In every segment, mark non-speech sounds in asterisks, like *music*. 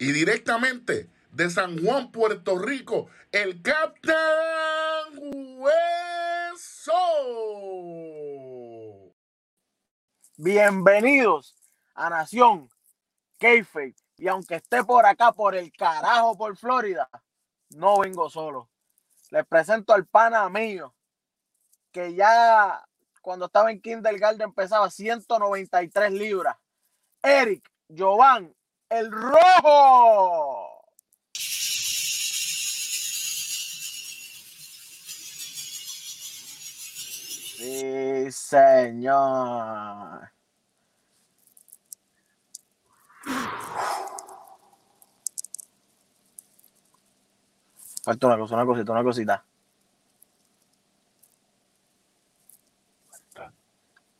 Y directamente de San Juan, Puerto Rico, el Captain Hueso. Bienvenidos a Nación Keife. Y aunque esté por acá, por el carajo, por Florida, no vengo solo. Les presento al pana mío, que ya cuando estaba en kindergarten pesaba 193 libras. Eric Jovan, el rojo. Sí, señor. Falta una cosa, una cosita, una cosita.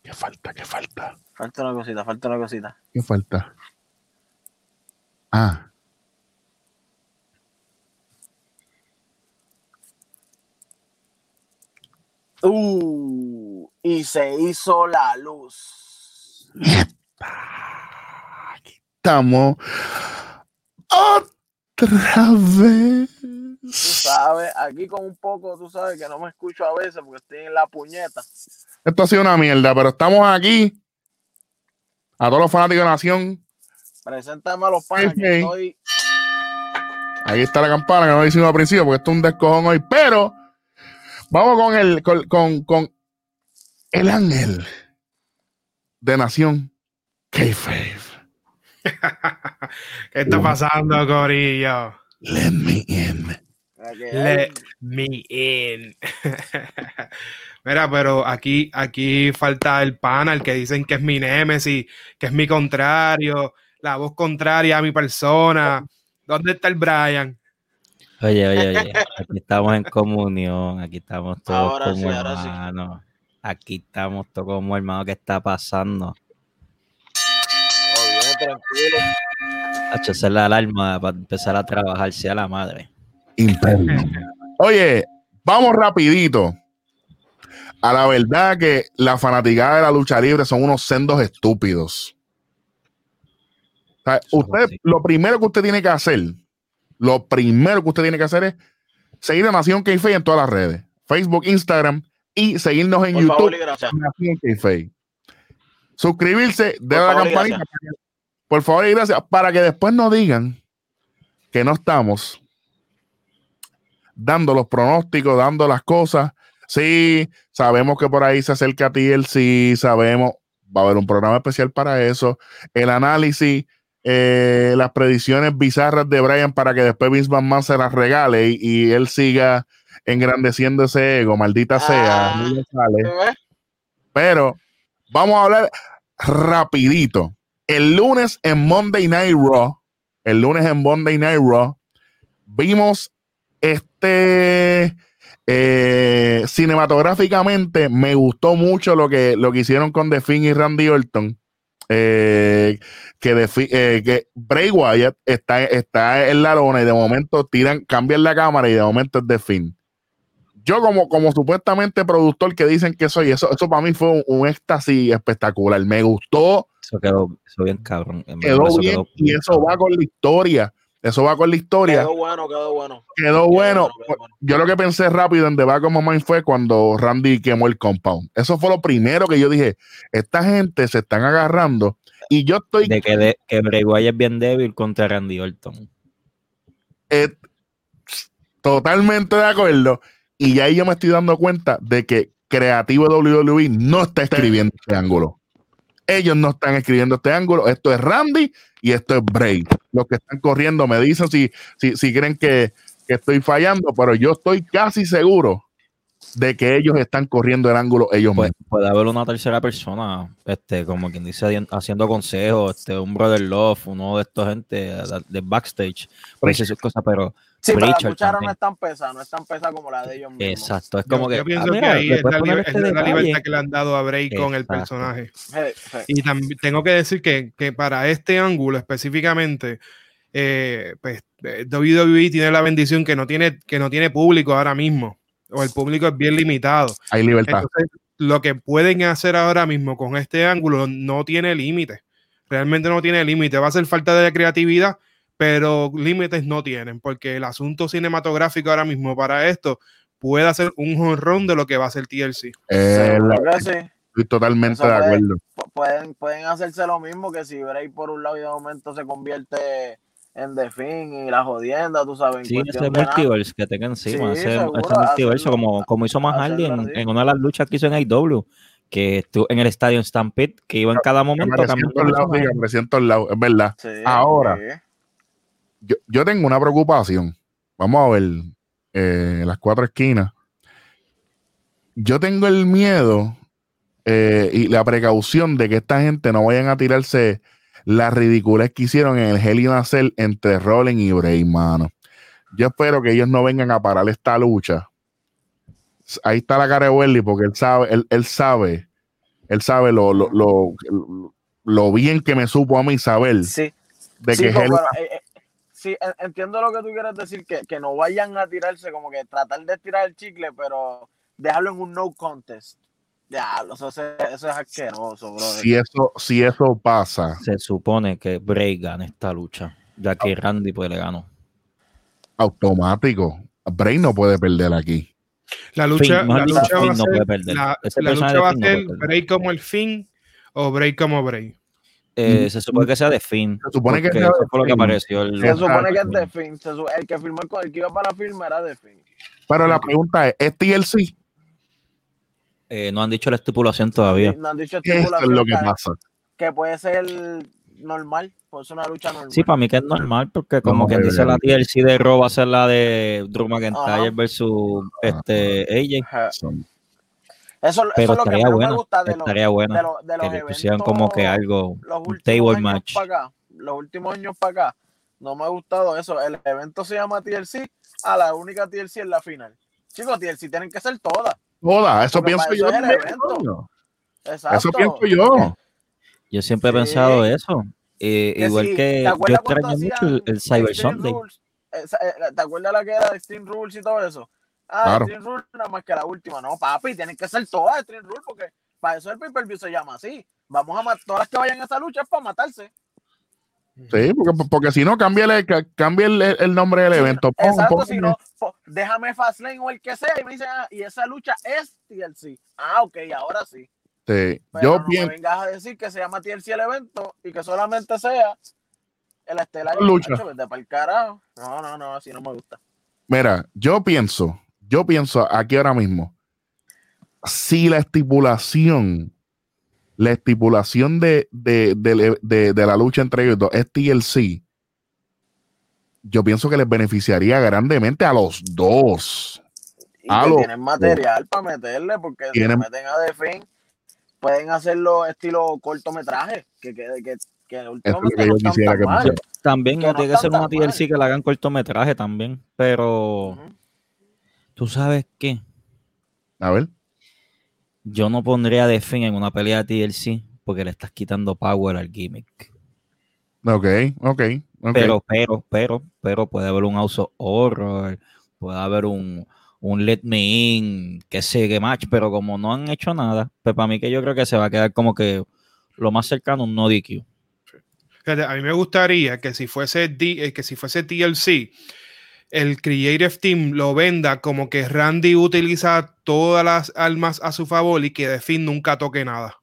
¿Qué falta? ¿Qué falta? Falta una cosita, falta una cosita. ¿Qué falta? Ah. Uh, y se hizo la luz. Aquí estamos. Otra vez. Tú sabes, aquí con un poco, tú sabes que no me escucho a veces porque estoy en la puñeta. Esto ha sido una mierda, pero estamos aquí. A todos los fanáticos de Nación. Preséntame a los panas que estoy. Ahí está la campana que no hicimos al principio porque esto es un descojón hoy. Pero vamos con el, con, con, con el ángel de Nación. K-Fave. *laughs* ¿Qué está pasando, Corillo? Let me in. Let me in. *laughs* Mira, pero aquí, aquí falta el pana, el que dicen que es mi némesis, que es mi contrario, la voz contraria a mi persona. ¿Dónde está el Brian? Oye, oye, oye, *laughs* aquí estamos en comunión, aquí estamos todos Ahora como sí. hermanos. Aquí estamos todos como hermanos. ¿Qué está pasando? Oh, bien, tranquilo. Es la alarma para empezar a trabajar, sea la madre. Imperio. *laughs* Oye, vamos rapidito. A la verdad que la fanaticada de la lucha libre son unos sendos estúpidos. O sea, Son usted, lo primero que usted tiene que hacer, lo primero que usted tiene que hacer es seguir a Nación k en todas las redes, Facebook, Instagram y seguirnos en Por YouTube. favor y gracias. Nación. Suscribirse, a la campanita. Por favor y gracias. Para que después no digan que no estamos dando los pronósticos, dando las cosas. Sí, sabemos que por ahí se acerca TLC, sabemos, va a haber un programa especial para eso. El análisis, eh, las predicciones bizarras de Brian para que después Vince McMahon se las regale y, y él siga engrandeciendo ese ego, maldita sea. Ah. Pero vamos a hablar rapidito. El lunes en Monday Night Raw, el lunes en Monday Night Raw, vimos este eh, cinematográficamente me gustó mucho lo que, lo que hicieron con The Finn y Randy Orton. Eh, que, eh, que Bray Wyatt está, está en la lona y de momento tiran, cambian la cámara y de momento es The Finn. Yo como, como supuestamente productor que dicen que soy, eso, eso para mí fue un, un éxtasis espectacular. Me gustó, Eso quedó, eso bien cabrón. quedó eso bien quedó y eso va con la historia. Eso va con la historia. Quedó bueno, quedó bueno. Quedó bueno. quedó bueno. Yo lo que pensé rápido en The Back of My Mind fue cuando Randy quemó el compound. Eso fue lo primero que yo dije. Esta gente se están agarrando y yo estoy De que, de, que Bray Wyatt es bien débil contra Randy Orton. eh, totalmente de acuerdo. Y ya ahí yo me estoy dando cuenta de que Creativo WWE no está escribiendo este ángulo. Ellos no están escribiendo este ángulo. Esto es Randy y esto es Bray. Los que están corriendo me dicen si, si, si creen que, que estoy fallando, pero yo estoy casi seguro de que ellos están corriendo el ángulo ellos Pues, mismos. puede haber una tercera persona, este, como quien dice, haciendo consejos, este, un brother love, uno de estos gente de, de backstage, decir sus cosas, pero Sí, pero la cuchara no es tan pesada, no es tan pesada como la de ellos mismos. exacto, es Yo, como que yo pienso ah, que mira, ahí es la, este es la detalle. libertad que le han dado a Bray con el personaje. Je, je. Y también tengo que decir que, que para este ángulo específicamente, eh, pues eh, WWE tiene la bendición que no tiene, que no tiene público ahora mismo, o el público es bien limitado. Hay libertad. Entonces, lo que pueden hacer ahora mismo con este ángulo no tiene límite. Realmente no tiene límite. Va a ser falta de creatividad, pero límites no tienen, porque el asunto cinematográfico ahora mismo para esto puede hacer un jonrón de lo que va a ser TLC. Eh, la- sí. estoy totalmente Eso de puede- acuerdo. Pu- Pueden, pueden hacerse lo mismo que si Bray por un lado y de momento se convierte en The Fin y la jodienda, tú sabes. Sí, ese multiverse que tenga encima, Sí, ese, seguro, ese multiverso, hacerlo- como, como hizo más Hardy en, en una de las luchas que hizo en AEW, que estuvo en el estadio Stampede, que iba en cada momento sí, que personajes. apareció en todos lados, es verdad. Sí, Ahora. Yo, yo tengo una preocupación. Vamos a ver eh, las cuatro esquinas. Yo tengo el miedo eh, y la precaución de que esta gente no vayan a tirarse las ridiculez que hicieron en el Hell in a Cell entre Rollins y Bray, mano. Yo espero que ellos no vengan a parar esta lucha. Ahí está la cara de Welly porque él sabe, él, él sabe, él sabe lo, lo, lo, lo bien que me supo a mí saber Sí, de sí, que Hell in a pero, eh, eh, sí, en- entiendo lo que tú quieres decir, que, que no vayan a tirarse, como que tratar de tirar el chicle, pero dejarlo en un no contest. Ya, eso, eso es asqueroso, bro. si eso, si eso pasa, Se supone que Bray gana esta lucha, ya que Randy pues le ganó. automático. Bray no puede perder aquí. La lucha, la lucha va a no ser. Bray como el Finn o Bray como Bray. Eh, Mm. se supone que sea de Finn. Se supone que sea eso fue lo que Finn. apareció. El, Se supone que es de fin. se su- el que firmó el, que iba para la firma era de fin. Pero la pregunta es, ¿es TLC? Eh, no han dicho la estipulación todavía. No han dicho Eso es estipulación lo que pasa. que puede ser normal, puede ser una lucha normal. Sí, para mí que es normal, porque como a quien dice la TLC de Raw va a ser la de Drew Ajá. McIntyre versus este AJ. Ajá. Eso, eso Pero es lo que estaría menos buena, me gusta de los, estaría de los, de los Que le eventos. pusieran como que algo, los un últimos table años match. para acá, los últimos años para acá, no me ha gustado eso. El evento se llama TLC, a la única TLC en la final. Chicos, TLC tienen que ser todas. Toda, eso Porque pienso yo. eso es evento. Exacto. Eso pienso yo. Yo siempre he pensado eso. Eh, Que igual sí, que ¿te yo extraño mucho el, el Cyber Sunday. Rules? Eh, ¿Te acuerdas la que era de Extreme Rules y todo eso? Ah, Claro. Extreme Rules nada más que la última. No, papi, tienen que ser todas Extreme Rules porque para eso el pay-per-view se llama así. Vamos a matar, todas las que vayan a esa lucha es para matarse. Sí, porque, porque si no, cámbiale, ca- cambie el, el nombre del evento. Pon- Exacto, pon- si no, po- déjame Fastlane o el que sea y me dicen, ah, y esa lucha es TLC. Ah, ok, ahora sí. Sí, Pero yo no me vengas a decir que se llama TLC el evento y que solamente sea el estelar. Lucha. Macho, vete pa'l carajo. No, no, no, así no me gusta. Mira, yo pienso, yo pienso aquí ahora mismo, si la estipulación, la estipulación de, de, de- de- de la lucha entre ellos dos es TLC, yo pienso que les beneficiaría grandemente a los dos. Y Ah, que tienen material para meterle, porque si Tienen- le meten a Defin, pueden hacerlo estilo cortometraje, que, que, que, que es no yo mal. También Que no no tiene que ser una mal. TLC que la hagan cortometraje también. Pero. Tú sabes qué, A ver, yo no pondría de fin en una pelea de TLC porque le estás quitando power al gimmick. ok, ok, ok. Pero, pero, pero, pero puede haber un House Horror, puede haber un, un Let Me In, que sé qué match, pero como no han hecho nada, pues para mí que yo creo que se va a quedar como que lo más cercano un no DQ. A mí me gustaría que si fuese D- eh, que si fuese TLC, el Creative Team lo venda como que Randy utiliza todas las armas a su favor y que de fin nunca toque nada.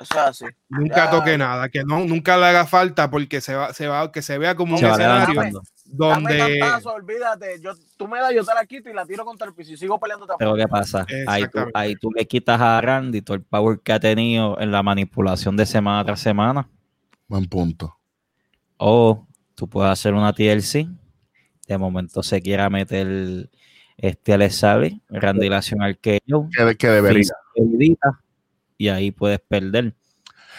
Eso es así. Nunca Ya. toque nada, que no, nunca le haga falta porque se va, se va, que se vea como un Se va escenario levantando. Dame donde cantazo, olvídate. Yo, tú me das, yo te la quito y la tiro contra el piso y sigo peleando. Pero ¿qué pasa? Ahí tú, ahí tú le quitas a Randy todo el power que ha tenido en la manipulación de semana tras semana. Buen punto. O tú puedes hacer una TLC. De momento se quiera meter este Alex Sabe, Randy Lación al que yo, Que, que debería. y ahí puedes perder.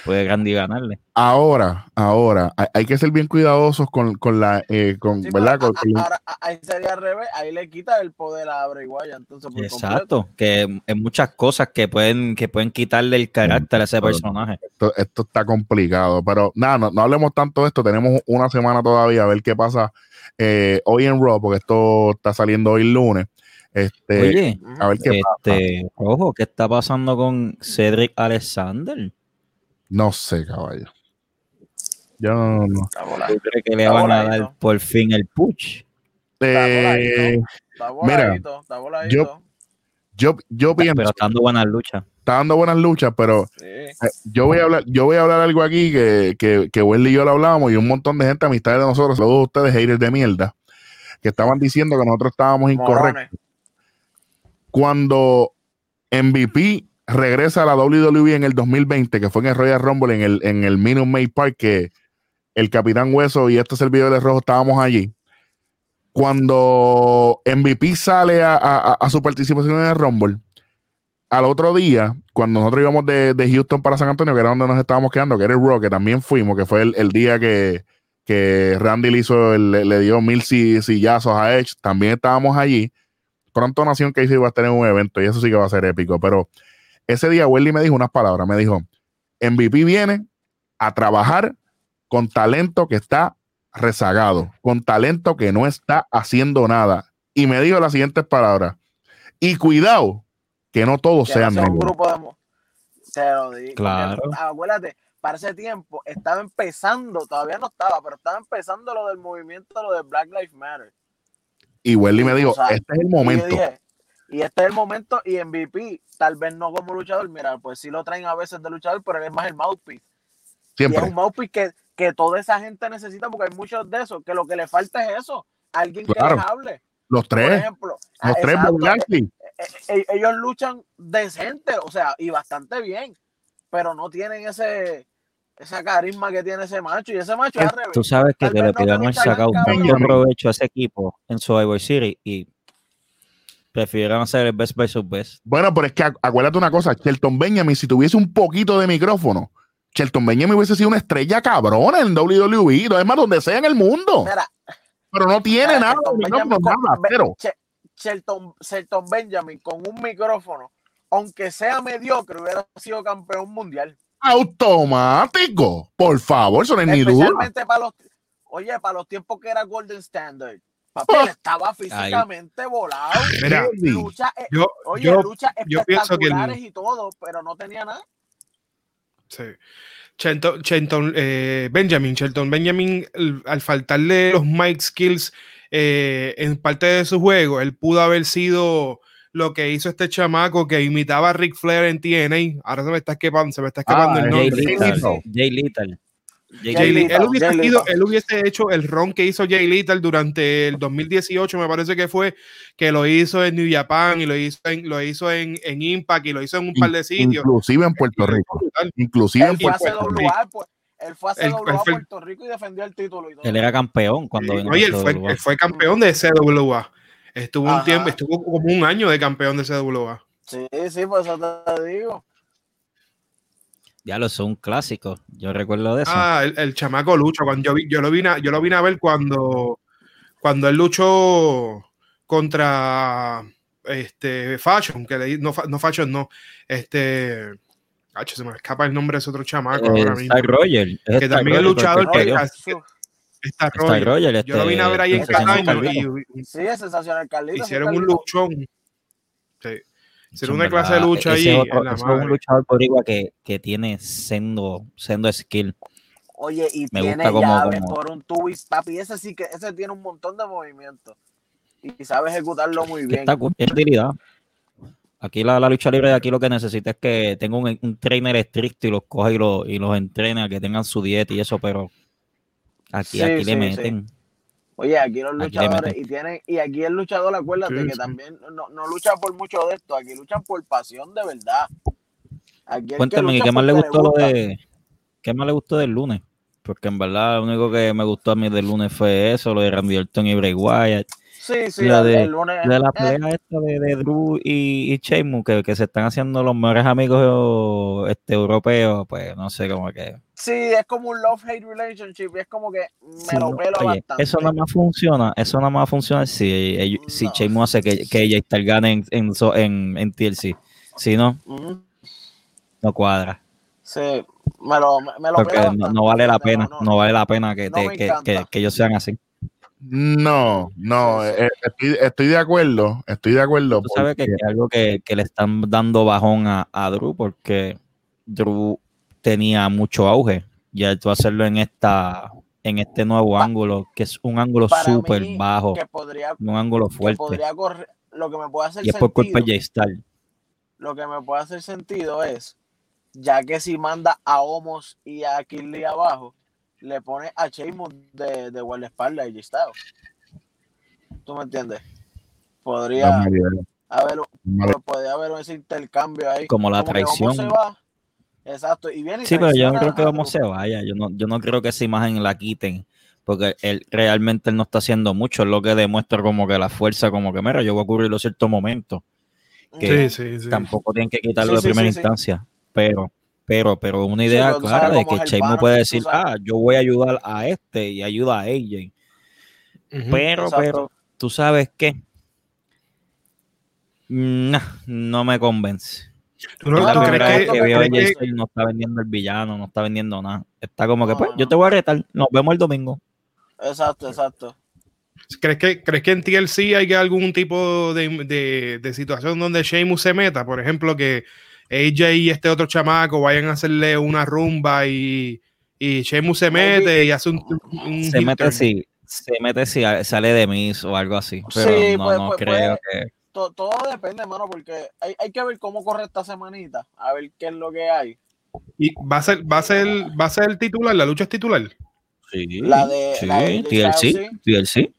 Puede Randy ganarle. Ahora, ahora, hay, hay que ser bien cuidadosos con, con la, eh, con, Sí, ¿verdad? Con- ahora, ahí sería al revés, ahí le quita el poder a Bray Wyatt, entonces por completo. Exacto, que hay muchas cosas que pueden, que pueden quitarle el carácter a ese personaje. esto, esto está complicado, pero nada, no, no hablemos tanto de esto, tenemos una semana todavía a ver qué pasa eh, hoy en Raw, porque esto está saliendo hoy lunes. Este, Oye, a ver qué pasa. este, ojo, ¿qué está pasando con Cedric Alexander? No sé, caballo. Yo no. ¿Tú crees que le van a dar por fin el push? Eh, está mira, voladito, está voladito. yo, yo pienso, Pero está dando buenas luchas. está dando buenas luchas, pero Sí. eh, yo voy a hablar, yo voy a hablar algo aquí que, que, que Welly y yo lo hablábamos y un montón de gente, amistades de nosotros, todos ustedes, haters de mierda, que estaban diciendo que nosotros estábamos incorrectos. Morones. Cuando MVP regresa a la WWE en el 2020, que fue en el Royal Rumble, en el, en el Minute Maid Park, que el Capitán Hueso y este servidor de rojo estábamos allí. Cuando MVP sale a, a- su participación en el Rumble, al otro día, cuando nosotros íbamos de, de Houston para San Antonio, que era donde nos estábamos quedando, que era el Raw, que también fuimos, que fue el, el día que, que Randy le hizo, le, le dio mil si- sillazos a Edge, también estábamos allí. Pronto Nación que iba a tener un evento y eso sí que va a ser épico. Pero ese día Welly me dijo unas palabras, me dijo, MVP viene a trabajar con talento que está rezagado, con talento que no está haciendo nada. Y me dijo las siguientes palabras, y cuidado, que no todos Que no sean sea un negros. grupo de mo- Te lo digo. Claro. Acuérdate, para ese tiempo estaba empezando, todavía no estaba, pero estaba empezando lo del movimiento, lo de Black Lives Matter. Y Welly me dijo, O sea, este es el momento. dije, y este es el momento, y MVP, tal vez no como luchador, mira, pues sí lo traen a veces de luchador, pero él es más el mouthpiece. Y es Siempre. un mouthpiece que, que toda esa gente necesita, porque hay muchos de esos, que lo que le falta es eso, alguien Claro. que les hable. Los Por tres, ejemplo, los ah, tres exacto, Bobby Lashley. e- e- ellos luchan decente, o sea, y bastante bien, pero no tienen ese esa carisma que tiene ese macho y ese macho es al revés. Tú sabes que vez le esta sacado mucho pero- provecho a ese equipo en Survivor City y prefirieron hacer el best versus best. Bueno, pero es que acu- acuérdate una cosa, Shelton Benjamin, si tuviese un poquito de micrófono, Shelton Benjamin hubiese sido una estrella cabrona en WWE, es más, donde sea en el mundo. Mira, Pero no tiene mira, nada, Shelton Benjamin Shelton, Shelton Benjamin con un micrófono, aunque sea mediocre, hubiera sido campeón mundial. Automático, por favor, eso no es ni duda. Especialmente para los, oye, para los tiempos que era Golden Standard. Papi, él estaba físicamente volado. Mira, lucha, eh, yo, oye, yo, luchas yo pienso que el- espectaculares y todo, pero no tenía nada. Sí. Shelton, Shelton, eh, Benjamin, Shelton Benjamin, el- al faltarle los mic skills eh, en parte de su juego, él pudo haber sido lo que hizo este chamaco que imitaba a Ric Flair en TNA. Ahora se me está escapando, se me está escapando Ah, el Jay nombre. Lethal. Jay Lethal. Jay Jay Lee- Lethal, él, hubiese Jay sido- Lethal. él hubiese hecho el ron que hizo Jay Lethal durante el 2018, me parece que fue, que lo hizo en New Japan y lo hizo en, lo hizo en, en Impact y lo hizo en un par de sitios. Inclusive en Puerto Rico. Inclusive en Él fue a Puerto Rico. CWA, pues, él fue a él fue- Puerto Rico y defendió el título y todo. Él era campeón cuando vino Oye, a él fue, él fue campeón de CWA. Estuvo un tiempo, estuvo como un año de campeón de CWA. Sí, sí, por eso te digo. Ya lo son clásicos. Yo recuerdo de eso. Ah, el, el chamaco lucha. Cuando yo, vi, yo, lo vine a, yo lo vine a ver cuando, cuando él luchó contra este Fashion, que le, no, fa- no Fashion, no. Este. Se me escapa el nombre de ese otro chamaco Eh, ahora mismo. Star Roger. Es Que Star también es Roger, luchador porque que- Está Star Roger. Roger, Yo lo vine a ver ahí en este, Cataño Carlito. y, y Sí, es sensacional, Carlitos. hicieron un luchón. Sí. En una clase de lucha ese ahí. es otro- en la ese es un luchador boricua que, que tiene sendo, sendo skill. Oye, y Me tiene gusta como- llaves como- por un twist, papi. Ese sí que ese tiene un montón de movimientos. Y sabe ejecutarlo muy bien. está utilidad. Aquí la, la lucha libre de aquí lo que necesita es que tenga un, un trainer estricto y los coja y, los y los entrene a que tengan su dieta y eso, pero aquí, Sí, aquí sí, le meten. Oye, aquí los luchadores, y tienen, y aquí el luchador, acuérdate Sí, que sí. también no, no luchan por mucho de esto, aquí luchan por pasión de verdad. Aquí que Cuéntame, ¿y lucha qué más le gustó lo gusta. de qué más le gustó del lunes? Porque en verdad lo único que me gustó a mí del lunes fue eso, lo de Randy Orton y Bray Wyatt. Sí, sí, la de- el lunes. De la eh, pelea esta de, de Drew y, y Sheamus, que, que se están haciendo los mejores amigos este, europeos, pues no sé, como que... sí, es como un love-hate relationship, y es como que me Sí, lo pelo oye, bastante. eso nada más funciona, eso nada más funciona si, ellos- si No. Sheamus hace que, que ella esté gane en, en, en, en TLC. Si no, Ujú. no cuadra. Sí, me lo, me, lo Porque no, vale la pena, no, vale la pena que, te- que- que ellos sean así. No, no, eh, estoy, estoy de acuerdo, estoy de acuerdo. Tú sabes que, porque- que algo que, que le están dando bajón a, a Drew porque Drew tenía mucho auge Ya tú hacerlo en esta en este nuevo Pa- ángulo, que es un ángulo súper bajo, Que podría, un ángulo que fuerte. podría correr. Lo que me puede hacer Y es por culpa sentido, de J-Star. lo que me puede hacer sentido es, ya que si manda a Homos y a Kinley abajo, le pone a Sheamus de, de guardaespaldas y Styles. ¿Tú me entiendes? Podría haber, podría haber ese intercambio ahí. Como la traición. se va, exacto, y viene y Sí, pero yo no creo que vamos se vaya. Yo no, yo no creo que esa imagen la quiten. Porque él realmente él no está haciendo mucho. Es lo que demuestra como que la fuerza, como que, mira, yo voy a cubrirlo ciertos momentos. que Sí, sí, sí. Tampoco tienen que quitarlo Sí, de sí, primera sí, sí. instancia. Pero, pero, pero una idea pero clara de que Sheamus puede decir, ah, yo voy a ayudar a este y ayuda a AJ. Ujú. Pero, Exacto. pero, tú sabes qué. Nah, no me convence. ¿Tú no- tú no, crees que, que no, veo crees que- no está vendiendo el villano, no está vendiendo nada. Está como que, No, pues, no, yo no. te voy a retar. Nos vemos el domingo. Exacto, exacto. ¿Crees que, ¿Crees que en TLC hay que algún tipo de, de- de situación donde Sheamus se meta? Por ejemplo, que AJ y este otro chamaco vayan a hacerle una rumba y, y Sheamus se mete y hace un, un Se mete si, se mete si sale de Miss o algo así. Pero Sí, no, pues- no pues creo que. To- todo depende, hermano, porque hay, hay que ver cómo corre esta semanita, a ver qué es lo que hay. Y va a ser, va a ser, va a ser el titular, la lucha es titular. Sí, La de- sí, la de TLC, TLC,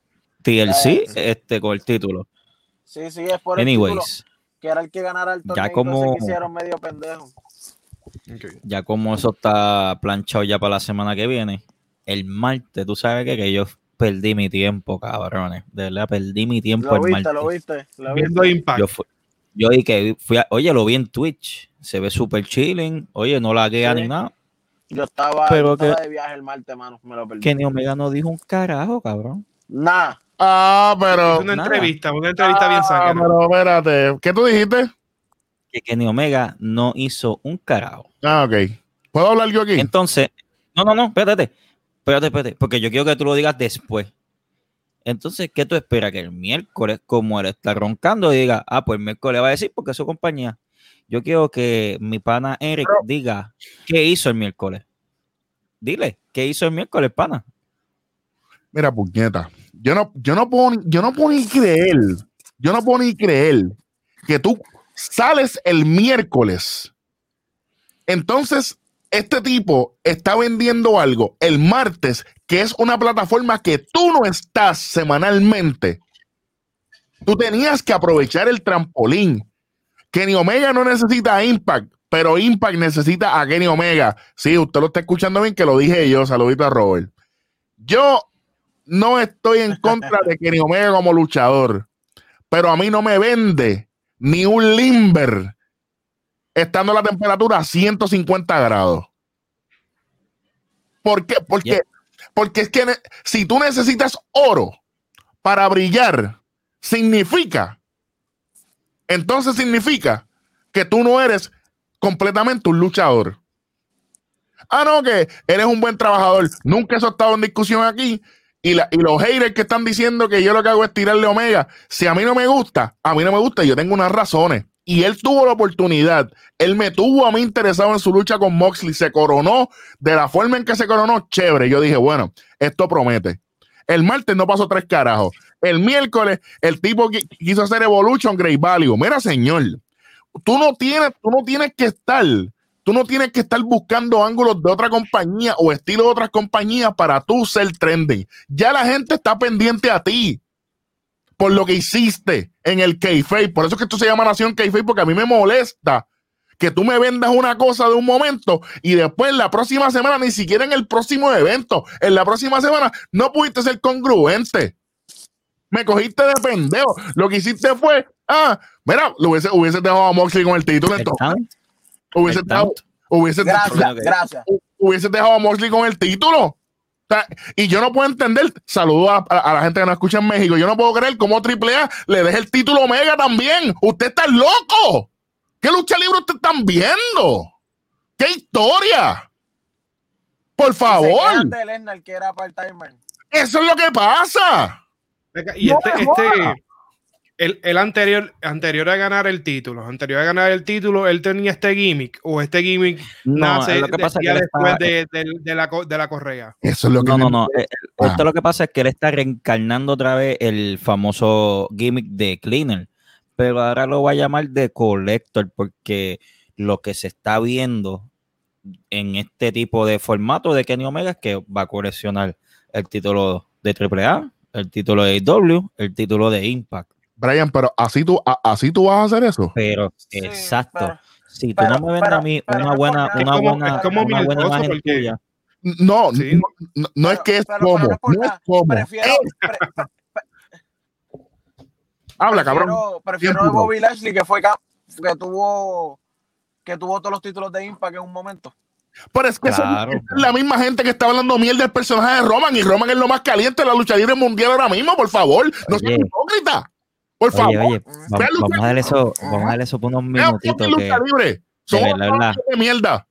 TLC, este con el título. Sí, sí, es por el título, Anyways, que era el que ganara el Ya torneo como- que hicieron medio pendejo. ya como eso está planchado ya para la semana que viene, el martes, tú sabes que, que yo perdí mi tiempo, cabrones. De verdad, perdí mi tiempo Lo el viste, martes. lo viste, lo Viendo viste. Impact. Yo fui, yo que fui a- oye, lo vi en Twitch, se ve súper chilling, oye, no la guía Sí. ni nada. Yo estaba, Pero yo estaba que- de viaje el martes, mano, me lo perdí. Kenny Omega no dijo un carajo, cabrón. Nah, Ah, pero. Es una nada. entrevista, una entrevista bien Ah, sangre. pero espérate. ¿Qué tú dijiste? Que Kenny Omega no hizo un carajo. Ah, ok. ¿Puedo hablar yo aquí? Entonces, no, no, no, espérate. Espérate, espérate, porque yo quiero que tú lo digas después. Entonces, ¿qué tú esperas? Que el miércoles, como él está roncando, diga, ah, pues el miércoles va a decir porque es su compañía. Yo quiero que mi pana Eric diga qué hizo el miércoles. Dile, ¿qué hizo el miércoles, pana? Mira, puñeta. Yo no, yo no puedo, yo no puedo ni creer. Yo no puedo ni creer que tú sales el miércoles. Entonces, este tipo está vendiendo algo el martes, que es una plataforma que tú no estás semanalmente. Tú tenías que aprovechar el trampolín. Kenny Omega no necesita Impact, pero Impact necesita a Kenny Omega. Sí, usted lo está escuchando bien, que lo dije yo. Saludito a Robert. Yo no estoy en contra de Kenny Omega como luchador, pero a mí no me vende ni un limber estando la temperatura a 150 grados. ¿Por qué? Porque, Yeah. porque es que si tú necesitas oro para brillar, significa, entonces significa que tú no eres completamente un luchador. Ah, no, que eres un buen trabajador. Nunca eso ha estado en discusión aquí. Y, los haters que están diciendo que yo lo que hago es tirarle Omega. Si a mí no me gusta, a mí no me gusta. Yo tengo unas razones. Y él tuvo la oportunidad. Él me tuvo a mí interesado en su lucha con Moxley. Se coronó de la forma en que se coronó. Chévere. Yo dije, bueno, esto promete. El martes no pasó tres carajos. El miércoles, el tipo qui- quiso hacer Evolution Great Value. Mira, señor, tú no tienes, tú no tienes que estar Tú no tienes que estar buscando ángulos de otra compañía o estilo de otras compañías para tú ser trending. Ya la gente está pendiente a ti por lo que hiciste en el Kayfabe. Por eso es que esto se llama Nación Kayfabe, porque a mí me molesta que tú me vendas una cosa de un momento y después la próxima semana, ni siquiera en el próximo evento, en la próxima semana, no pudiste ser congruente. Me cogiste de pendejo. Lo que hiciste fue, ah, mira, lo hubiese, hubiese dejado a Moxley con el título entonces. Hubiese dejado, hubiese, gracias, gracias. hubiese dejado a Moxley con el título. O sea, y yo no puedo entender, saludo a, a- a la gente que nos escucha en México, yo no puedo creer cómo AAA le deje el título Omega también. Usted está loco. ¿Qué lucha libre usted están viendo? ¿Qué historia? Por favor, de que era eso es lo que pasa. Y No este, este. El, el anterior, anterior a ganar el título, anterior a ganar el título, él tenía este gimmick o este gimmick No, nace lo que pasa es que día él después está- de, de- de la, co- de la correa. Eso es lo que No, no, no. eh, Ah. Esto lo que pasa es que él está reencarnando otra vez el famoso gimmick de Cleaner, pero ahora lo va a llamar de Collector porque lo que se está viendo en este tipo de formato de Kenny Omega es que va a coleccionar el título de AAA, el título de AEW, el título de Impact. Brian, pero así tú, a- así tú vas a hacer eso. Pero, Sí, exacto. pero- si tú pero- no me vendes pero- a mí pero una buena, una buena, como una buena imagen porque- tuya, No, Sí. no, no, no es que es pero- como, pero no es como. Prefiero, Eh, pre- habla, cabrón. prefiero, puto. Bobby Lashley que fue que tuvo que tuvo todos los títulos de Impact en un momento. Pero es que Claro. es la misma gente que está hablando mierda del personaje de Roman y Roman es lo más caliente de la lucha libre mundial ahora mismo, por favor. No seas hipócrita. Por Oye, favor. oye, vamos, a darle eso, vamos a darle eso por unos minutitos que lucha libre. Somos verdad, una verdad. de mierda.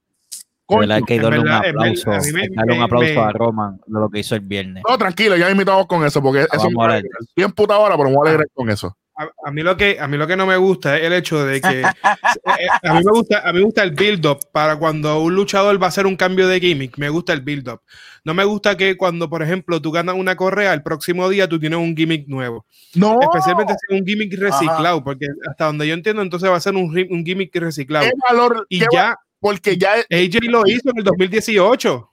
de verdad que darle un verdad, aplauso, a mí me- hay que darle un me- aplauso me- a Roman de lo que hizo el viernes. No, tranquilo, ya invitamos con eso, porque eso me. Bien puta ahora, pero me voy a alegrar con eso. A, a mí lo que a mí lo que no me gusta es el hecho de que *laughs* eh, a mí me gusta a mí me gusta el build up para cuando un luchador va a hacer un cambio de gimmick me gusta el build up no me gusta que cuando por ejemplo tú ganas una correa el próximo día tú tienes un gimmick nuevo. No, especialmente si es un gimmick reciclado porque hasta donde yo entiendo entonces va a ser un, un gimmick reciclado. Qué valor, y qué ya valor, porque ya AJ lo hizo en el 2018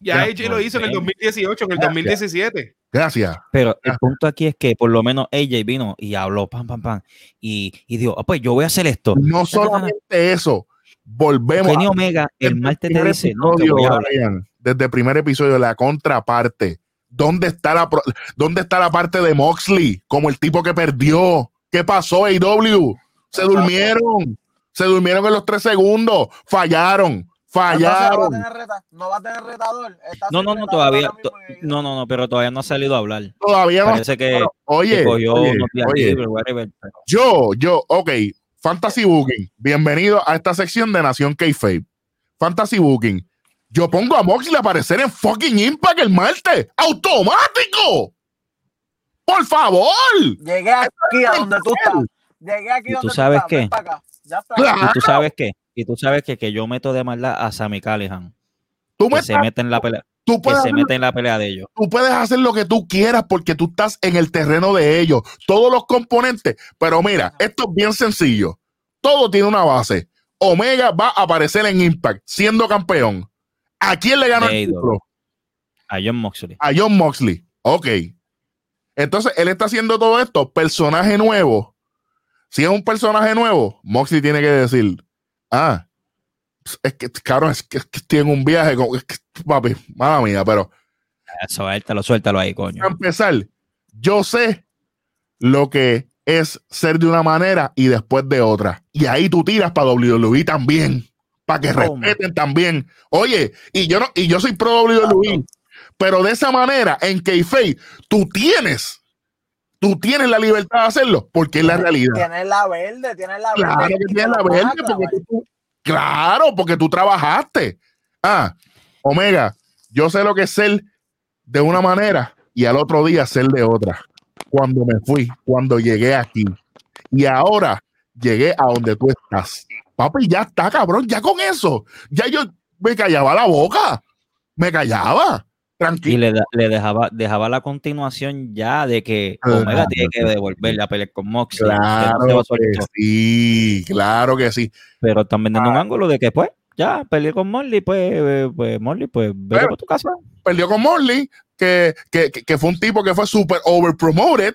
ya Ya, AJ lo hizo en el bueno. 2018 en el Gracias. 2017 Gracias. Pero el punto aquí es que por lo menos AJ vino y habló, pam, pam, pam, y, y dijo, ah, pues yo voy a hacer esto. No solamente eso, volvemos Kenny a- Omega el martes te dice, no te. Brian, desde el primer episodio, la contraparte. ¿Dónde está la, pro- ¿Dónde está la parte de Moxley? Como el tipo que perdió. ¿Qué pasó, AW? Se durmieron. Se durmieron en los tres segundos. Fallaron. Entonces no va a Fallaron. reta- no va a tener retador. Está No, no, no, todavía, to- no, no, no, pero todavía no ha salido a hablar. Todavía no. Parece que, oye, cogió oye, unos días oye, libres, whatever, pero- yo, yo, ok. Fantasy Booking. Bienvenido a esta sección de Nación K-Fape. Fantasy Booking. Yo pongo a Moxley a aparecer en fucking Impact el martes. ¡Automático! ¡Por favor! Llegué aquí a donde tú estás. Llegué aquí ¿Y tú donde sabes estás. qué? Ven para acá. Ya está. Claro. Y tú sabes qué, y tú sabes que, que yo meto de maldad a Sammy Callahan, Tú, me que se mete en la pelea, tú que se hacer- mete en la pelea de ellos. tú puedes hacer lo que tú quieras porque tú estás en el terreno de ellos. Todos los componentes. Pero mira, esto es bien sencillo. Todo tiene una base. Omega va a aparecer en Impact siendo campeón. ¿A quién le ganó el título? A John Moxley. A John Moxley. Ok. Entonces, él está haciendo todo esto. Personaje nuevo. Si es un personaje nuevo, Moxley tiene que decir, ah, es que, cabrón, es que, es que estoy en un viaje. Con, es que, papi, mala mía, pero Suéltalo, suéltalo ahí, coño. para empezar, yo sé lo que es ser de una manera y después de otra. Y ahí tú tiras para WWE también, para que respeten también. Oye, y yo no, y yo soy pro WWE, pero de esa manera, en Kayfabe, tú tienes, tú tienes la libertad de hacerlo, porque es la realidad. Tienes la verde, tienes la verde. Claro que tienes la verde, porque tú, claro, porque tú trabajaste. Ah, Omega, yo sé lo que es ser de una manera y al otro día ser de otra. Cuando me fui, cuando llegué aquí. Y ahora llegué a donde tú estás. Papi, ya está, cabrón, ya con eso. Ya yo me callaba la boca. Me callaba. Y le, le dejaba, dejaba la continuación ya de que Claro. Omega tiene que devolverle a pelear con va Claro que sí, claro que sí. Pero están vendiendo un Ah. ángulo de que, pues, ya peleé con Morley, pues, eh, pues Morley, pues, vete para tu casa. perdió con Morley, que, que, que- que fue un tipo que fue súper overpromoted,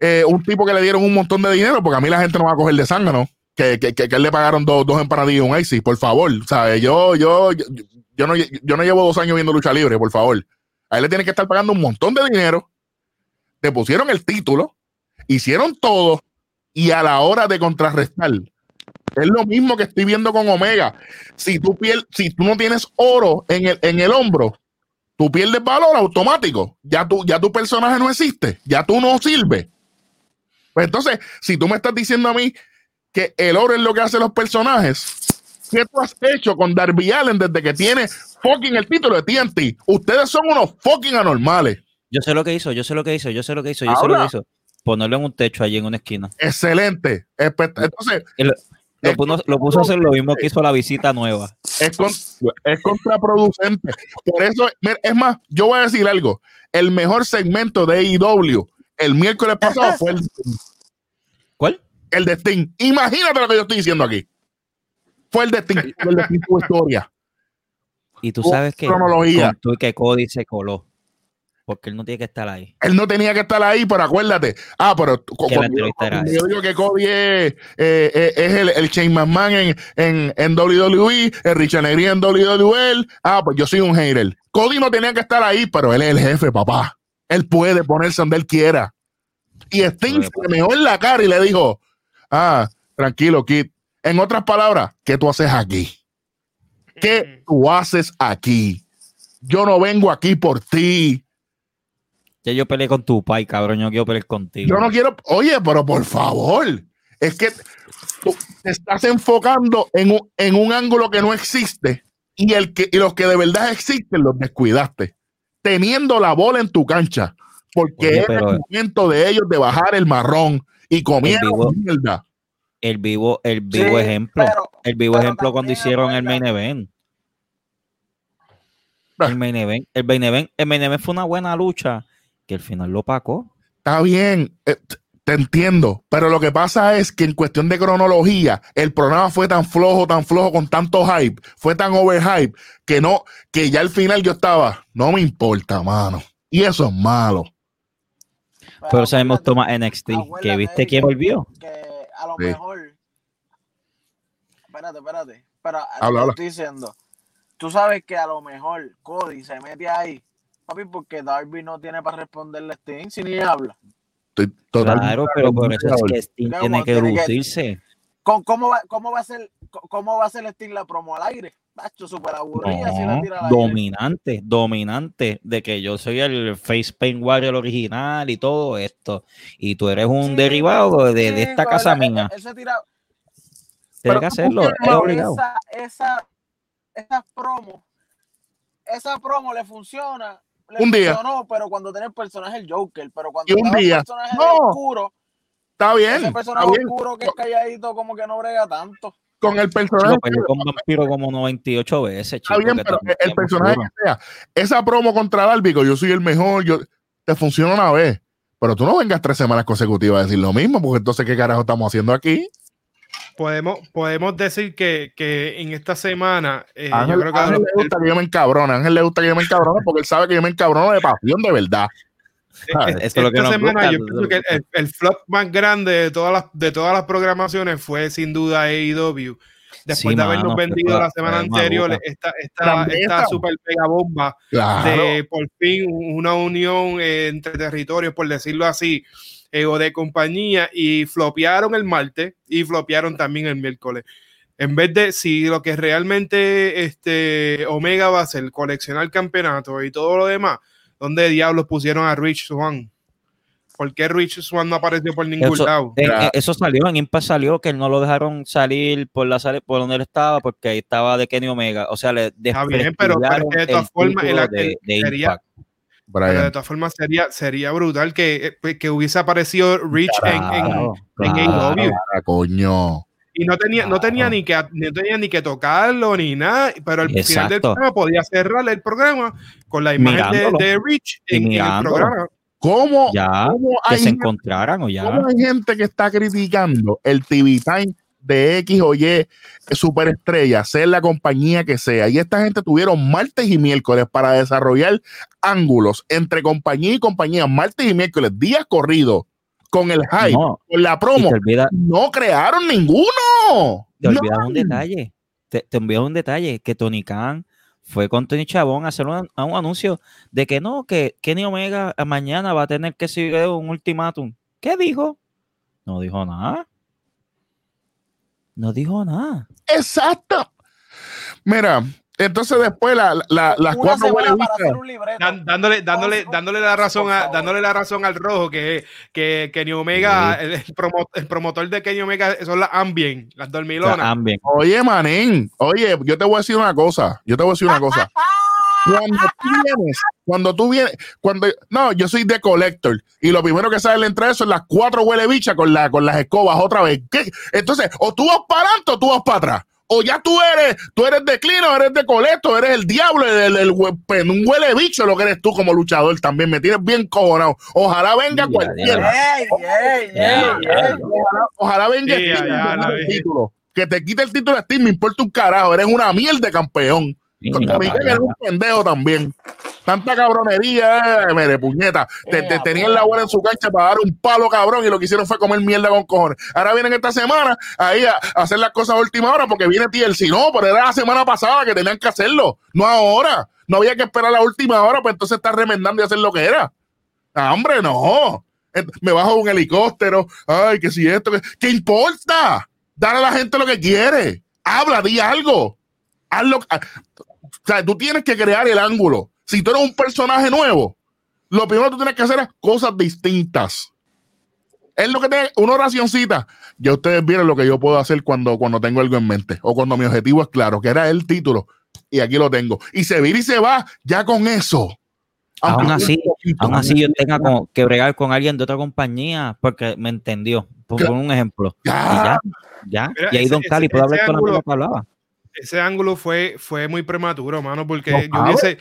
eh, un tipo que le dieron un montón de dinero, porque a mí la gente no va a coger de sangre, ¿no? Que, que, que, que él le pagaron dos, dos empanadillas y un IC, por favor. ¿sabes? Yo, yo, yo, yo no, yo no llevo dos años viendo lucha libre, por favor. A él le tienen que estar pagando un montón de dinero. Te pusieron el título, hicieron todo, y a la hora de contrarrestar, es lo mismo que estoy viendo con Omega. Si tú, pier- si tú no tienes oro en el, en el hombro, tú pierdes valor automático. Ya tu, ya tu personaje no existe. Ya tú no sirves. Pues entonces, si tú me estás diciendo a mí que el oro es lo que hacen los personajes, ¿qué tú has hecho con Darby Allen desde que tiene fucking el título de TNT? Ustedes son unos fucking anormales. Yo sé lo que hizo, yo sé lo que hizo, yo sé lo que hizo, yo sé lo que hizo. ponerlo en un techo allí en una esquina. Excelente. Entonces, Lo, puso, lo puso a hacer lo mismo que hizo la visita nueva. es, con- es contraproducente. Por eso, es más, yo voy a decir algo. El mejor segmento de AEW el miércoles pasado fue el, ¿Cuál? el de Sting. Imagínate lo que yo estoy diciendo aquí. Fue el. Fue el tuvo historia. Y tú sabes que, cronología. con- tú- que Cody se coló. Porque él no tiene que estar ahí. Él no tenía que estar ahí, pero acuérdate. Ah, pero yo, yo digo que Cody es, eh, eh, es el, el Shane McMahon en, en, en WWE, el Richard Negri en WWE. Ah, pues yo soy un hater. Cody no tenía que estar ahí, pero él es el jefe, papá. Él puede ponerse donde él quiera. Y Sting se meó en la cara y le dijo: Ah, tranquilo, Kid. En otras palabras, ¿qué tú haces aquí? ¿Qué tú haces aquí? Yo no vengo aquí por ti. Ya yo peleé con tu pai, cabrón. Yo no quiero pelear contigo. Yo no quiero, oye, pero por favor, es que tú te estás enfocando en un, en un ángulo que no existe y, el que, y los que de verdad existen los descuidaste, teniendo la bola en tu cancha, porque Oye, era pero- el momento de ellos de bajar el marrón y comieron mierda. El vivo, el vivo Sí, ejemplo. pero- el vivo ejemplo cuando hicieron el main event. Ah. El main event. El main event, el main event fue una buena lucha que al final lo pacó. Está bien, eh, te entiendo, pero lo que pasa es que en cuestión de cronología, el programa fue tan flojo, tan flojo, con tanto hype, fue tan overhype, que no, que ya al final yo estaba, no me importa, mano. Y eso es malo. Pero sabemos toma NXT. que viste quién que- volvió. que a lo Sí. mejor. Espérate, espérate. Pero Habla, te habla. estoy diciendo. Tú sabes que a lo mejor Cody se mete ahí, papi, porque Darby no tiene para responderle a Sting si ni habla. Estoy totalmente Claro, pero por eso es que Sting tiene que que- lucirse. ¿Cómo, cómo va, cómo va a ser cómo va a ser Sting la promo al aire? Aburrida si la No, tira aire. dominante, dominante de que yo soy el Face Paint Warrior original y todo esto. Y tú eres un Sí, derivado de, de sí, esta pero casa mía. Tienes que hacerlo, es obligado. esa, esa, esa promo, esa promo le funciona. Le Un día. funcionó, pero cuando tiene el personaje el Joker, pero cuando Y un está el día. personaje No. oscuro, Está bien, ese está personaje bien. oscuro que es calladito, como que no brega tanto. Con el personaje, Yo con vampiro como 98 veces, está bien, pero el personaje oscuro. que sea, esa promo contra que yo soy el mejor, yo, te funciona una vez. Pero tú no vengas tres semanas consecutivas a decir lo mismo, porque entonces, ¿qué carajo estamos haciendo aquí? Podemos, podemos decir que, que en esta semana, eh, yo Ángel, creo que Ángel le gusta que yo me encabrone, a Ángel le gusta que yo me encabrone porque él sabe que yo me encabrono de pasión de verdad. *laughs* Ah, Eh, eso es lo que esta nos semana gusta, yo pienso que el, el flop más grande de todas las de todas las programaciones fue sin duda AEW. Después Sí, de habernos mano, vendido la semana anterior esta, esta, esta super pega bomba Claro. de por fin una unión entre territorios, por decirlo así, eh, o de compañía, y flopearon el martes y flopearon también el miércoles. En vez de si lo que realmente este Omega va a ser coleccionar campeonato y todo lo demás, ¿dónde diablos pusieron a Rich Swan? ¿Por qué Rich Swan no apareció por ningún Eso, lado? en- Claro. en- eso salió, en Impact salió que no lo dejaron salir por la por donde él estaba porque ahí estaba de Kenny Omega. O sea, le Está bien, pero- de todas formas, el- título de, el- de sería- Impact. Pero de Brian. todas formas sería, sería brutal que, eh, que hubiese aparecido Rich en, en- Claro, en. Ah, coño. Y no tenía, no tenía ni que no tenía ni que tocarlo ni nada, pero al final del programa podía cerrar el programa con la imagen de, Mirándolo. de Rich Y en, en el programa. ¿Cómo, Ya, cómo que hay, se gente, encontraran o ya. cómo hay gente que está criticando el TV Time de X o Y superestrella, sea la compañía que sea? Y esta gente tuvieron martes y miércoles para desarrollar ángulos entre compañía y compañía, martes y miércoles, días corridos, con el hype, No, con la promo. No crearon ninguno. te No. olvidas un detalle. Te, te olvidas un detalle que Tony Khan fue con Tony Chabón a hacer un, a un anuncio de que no, que Kenny Omega mañana va a tener que seguir un ultimátum. ¿Qué dijo? No dijo nada. No dijo nada. Exacto. Mira, entonces después la, la- las Una cuatro semana huele para bichas- hacer un libreto. Dan- dándole, dándole, dándole la razón a, dándole la razón al rojo que, que Kenny Omega, el, el promo- el promotor de Kenny Omega son las Ambien, las dormilonas. Oye, manín, oye, yo te voy a decir una cosa, yo te voy a decir una cosa. Cuando tú vienes, cuando tú vienes, cuando no, yo soy de collector y lo primero que sale entre eso es las cuatro huele bichas con, la, con las escobas otra vez. ¿Qué? Entonces, o tú vas para adelante o tú vas para atrás. O ya tú eres, tú eres de clino, eres de colecto, eres el diablo, el, el, pues, un huele bicho lo que eres tú como luchador también. Me tienes bien cojonado. Ojalá venga cualquiera. Ojalá, ojalá, venga el título. Que te quite el título a ti, me importa un carajo. Eres una mierda de campeón. Miguel era un pendejo también. Tanta cabronería, eh, mere puñeta. Te, te, tenían la bola en su cancha para dar un palo cabrón y lo que hicieron fue comer mierda con cojones. Ahora vienen esta semana ahí a, hacer las cosas a última hora porque viene TLC. No, pero era la semana pasada que tenían que hacerlo, no ahora. No había que esperar la última hora, pues entonces estar remendando y hacer lo que era. Ah, hombre, no. Me bajo un helicóptero. Ay, que si esto, que, ¿qué importa? Dar a la gente lo que quiere. Habla, di algo. Hazlo. O sea, tú tienes que crear el ángulo. Si tú eres un personaje nuevo, lo primero que tú tienes que hacer es cosas distintas. Es lo que te, una oracióncita. Ya ustedes vieron lo que yo puedo hacer cuando, cuando tengo algo en mente o cuando mi objetivo es claro, que era el título. Y aquí lo tengo. Y se vira y se va ya con eso. Aún así, aún así yo tenga que bregar con alguien de otra compañía porque me entendió. Por, un ejemplo. Ya, ya. y ahí Don Cali puede hablar con la que hablaba ese ángulo fue, fue muy prematuro, mano, porque yo hubiese,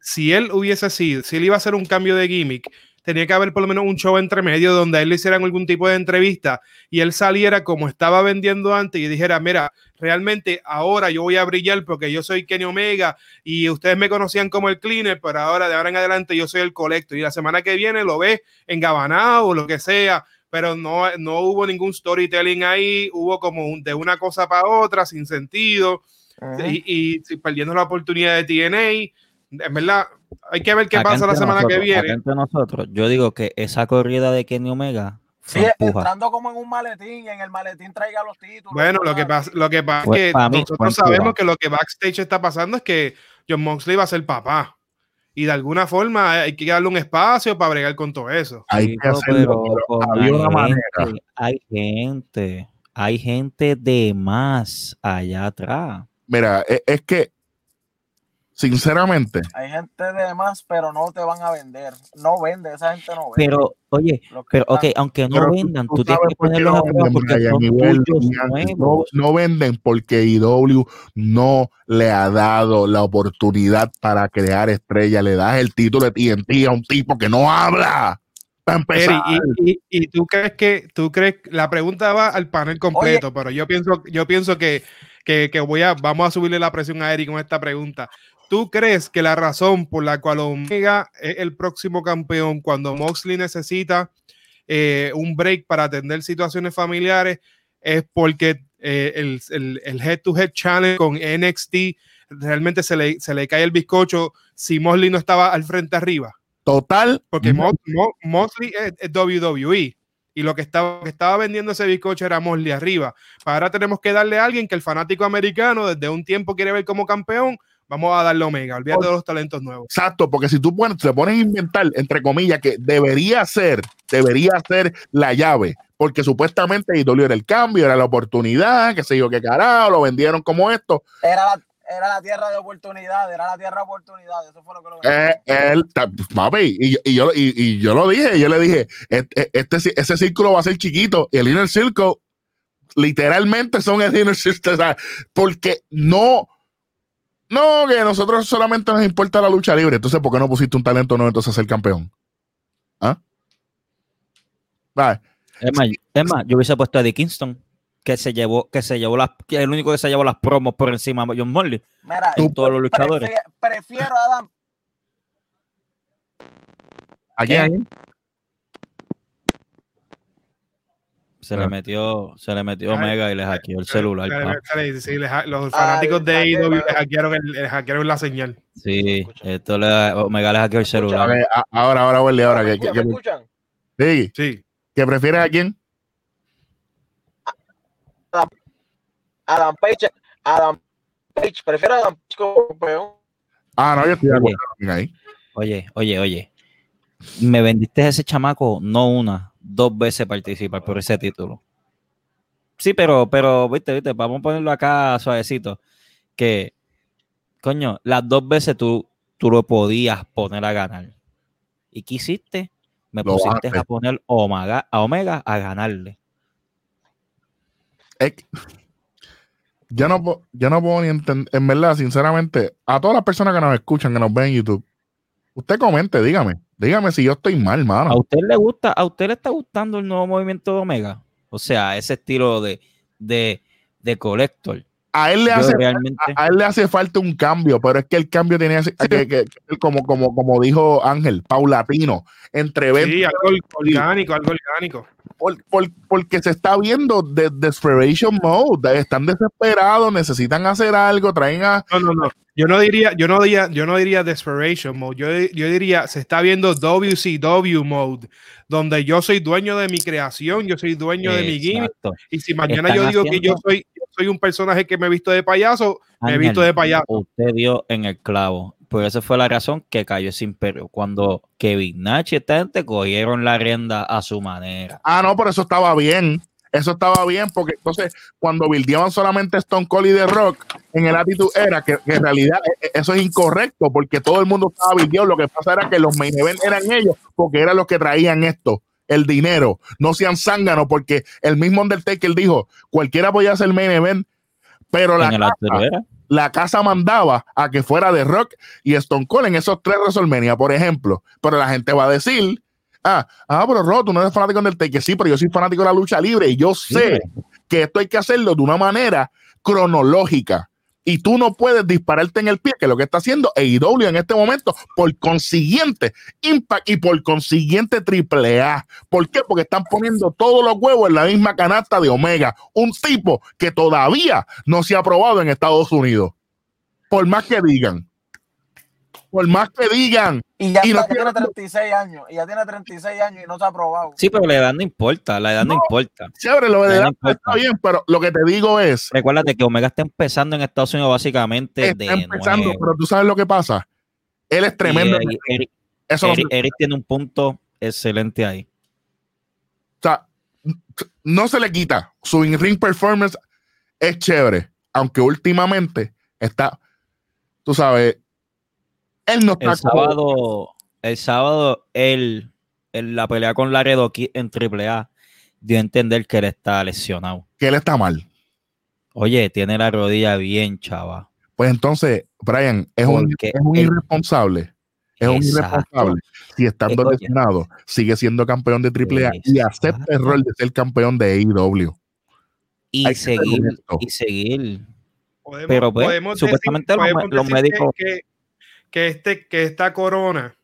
si, él hubiese sido, si él iba a hacer un cambio de gimmick, tenía que haber por lo menos un show entre medio donde a él le hicieran algún tipo de entrevista y él saliera como estaba vendiendo antes y dijera, mira, realmente ahora yo voy a brillar porque yo soy Kenny Omega y ustedes me conocían como el cleaner, pero ahora de ahora en adelante yo soy el colecto y la semana que viene lo ves en Gabanao o lo que sea pero no, no hubo ningún storytelling ahí, hubo como de una cosa para otra, sin sentido, y, perdiendo la oportunidad de TNA. En verdad, hay que ver qué pasa la semana que viene. nosotros, yo digo que esa corrida de Kenny Omega Sí, entrando como en un maletín y en el maletín traiga los títulos. Bueno, lo que pasa, lo que pasa es que nosotros sabemos que lo que backstage está pasando es que John Moxley va a ser papá y de alguna forma hay que darle un espacio para bregar con todo eso. Hay que hacerlo, hay una manera. Hay gente, hay gente de más allá atrás. Mira, es, es que Sinceramente. Hay gente de más, pero no te van a vender. No vende, esa gente no vende. Pero, oye, pero, ok, aunque no vendan, tú, tienes que ponerlos a prueba porque no, no, venden porque IW no le ha dado la oportunidad para crear estrella. Le das el título de TNT a un tipo que no habla. Y, y, y, tú crees que, tú crees, la pregunta va al panel completo, pero yo pienso, yo pienso que, que, que, voy a, vamos a subirle la presión a Eric con esta pregunta. ¿Tú crees que la razón por la cual Omega es el próximo campeón cuando Moxley necesita eh, un break para atender situaciones familiares es porque eh, el, el, head to head challenge con NXT realmente se le, se le cae el bizcocho si Moxley no estaba al frente arriba? Total. Porque Moxley es, WWE y lo que estaba, que estaba vendiendo ese bizcocho era Moxley arriba. Ahora tenemos que darle a alguien que el fanático americano desde un tiempo quiere ver como campeón Vamos a darle Omega, olvídate de los talentos nuevos. Exacto, porque si tú pones, te pones a inventar, entre comillas, que debería ser, debería ser la llave, porque supuestamente IW era el cambio, era la oportunidad, que se yo, qué carajo, lo vendieron como esto. Era la, era la tierra de oportunidad, era la tierra de oportunidad, eso fue lo que lo eh, él, papi, y, y, yo, y, y, yo lo dije, yo le dije, este, este, ese círculo va a ser chiquito, y el inner circle literalmente son el inner circle, o sea, porque no no, que a nosotros solamente nos importa la lucha libre. Entonces, ¿por qué no pusiste un talento nuevo entonces a ser campeón? ¿Ah? Vale. Es más, yo hubiese puesto a Eddie Kingston, que se llevó, que se llevó las, que es el único que se llevó las promos por encima de John Morley. Mira, todos los luchadores. Prefiero, a Adam. ¿A quién? Se le metió, se le metió Omega y le hackeó el celular. Sí, los fanáticos de AEW le hackearon, le hackearon la señal. Sí, esto le, Omega le hackeó el celular. Ahora, ahora, ahora, ahora. ¿Me que, escuchan? Sí. sí. ¿Qué prefieres a quién? Adam, Adam Page. Adam Page. Prefiero a Adam Page como campeón. Ah, no, yo estoy de acuerdo ahí. Oye, oye, oye. Me vendiste ese chamaco no una, dos veces participar por ese título. Sí, pero, pero, viste, viste, vamos a ponerlo acá suavecito. Que, coño, las dos veces tú tú lo podías poner a ganar. ¿Y qué hiciste? Me Lo pusiste bajaste. a poner Omega, a Omega a ganarle. Yo no, yo no puedo ni entender, en verdad, sinceramente, a todas las personas que nos escuchan, que nos ven en YouTube, usted comente, dígame, dígame si yo estoy mal, ¿A mano. usted le gusta, a usted le está gustando el nuevo movimiento de Omega? O sea, ese estilo de, de, de collector. A él le Yo hace realmente, a, a él le hace falta un cambio, pero es que el cambio tenía que, que- que- que- como, como, como dijo Ángel, paulatino, entre eventos, Sí, algo orgánico, algo orgánico. Por- por- porque se está viendo de desperation mode, están desesperados, necesitan hacer algo, traen a No, no, no. Yo no diría, yo no diría, yo no diría desperation mode. Yo, yo diría, se está viendo WCW mode, donde yo soy dueño de mi creación, yo soy dueño de mi gimmick. Y si mañana Están yo digo que yo soy, yo soy un personaje que me he visto de payaso, me he visto de payaso. Usted dio en el clavo. Por eso fue la razón que cayó ese imperio. Cuando Kevin Nash y esta gente cogieron la rienda a su manera. Ah, no, pero eso estaba bien. Eso estaba bien porque entonces cuando bildeaban solamente Stone Cold y The Rock en el Attitude era que, que en realidad eh, eh, eso es incorrecto porque todo el mundo estaba bildeado. Lo que pasa era que los main event eran ellos porque eran los que traían esto, el dinero. No sean zánganos porque el mismo Undertaker dijo, cualquiera podía hacer main event, pero la en el casa. La casa mandaba a que fuera The Rock y Stone Cold en esos tres WrestleMania, por ejemplo. Pero la gente va a decir, ah, ah, pero Ro, tú no eres fanático del Taker, sí, pero yo soy fanático de la lucha libre y yo sé que esto hay que hacerlo de una manera cronológica. Y tú no puedes dispararte en el pie, que es lo que está haciendo AEW en este momento, por consiguiente, Impact y por consiguiente AAA. ¿Por qué? Porque están poniendo todos los huevos en la misma canasta de Omega, un tipo que todavía no se ha aprobado en Estados Unidos. Por más que digan. Por más que digan. Y ya Y no tiene 36 años. Y ya tiene 36 años y no se ha aprobado. Sí, pero la edad no importa. La edad no, No. importa. Chévere, lo de No edad está bien, pero lo que te digo es, Recuérdate que Omega está empezando en Estados Unidos básicamente está de empezando, nuevo. pero tú sabes lo que pasa. Él es tremendo. Y, eh, Eric, Eso no se- Eric- Eric tiene un punto excelente ahí. o sea, no se le quita. Su in-ring performance es chévere, aunque últimamente está, tú sabes, él no está El sábado, el sábado, él, en la pelea con Laredo aquí en AAA, dio a entender que él está lesionado. que él está mal. Oye, tiene la rodilla bien chava. Pues entonces, Brian, es un, Porque es un él- irresponsable. Es un irresponsable. Si estando oye. lesionado sigue siendo campeón de AAA y Exacto. acepta el rol de ser campeón de AEW. Y seguir, y seguir. Podemos- Pero, pues, podemos supuestamente los me- los decir médicos- Que, que- este, que esta corona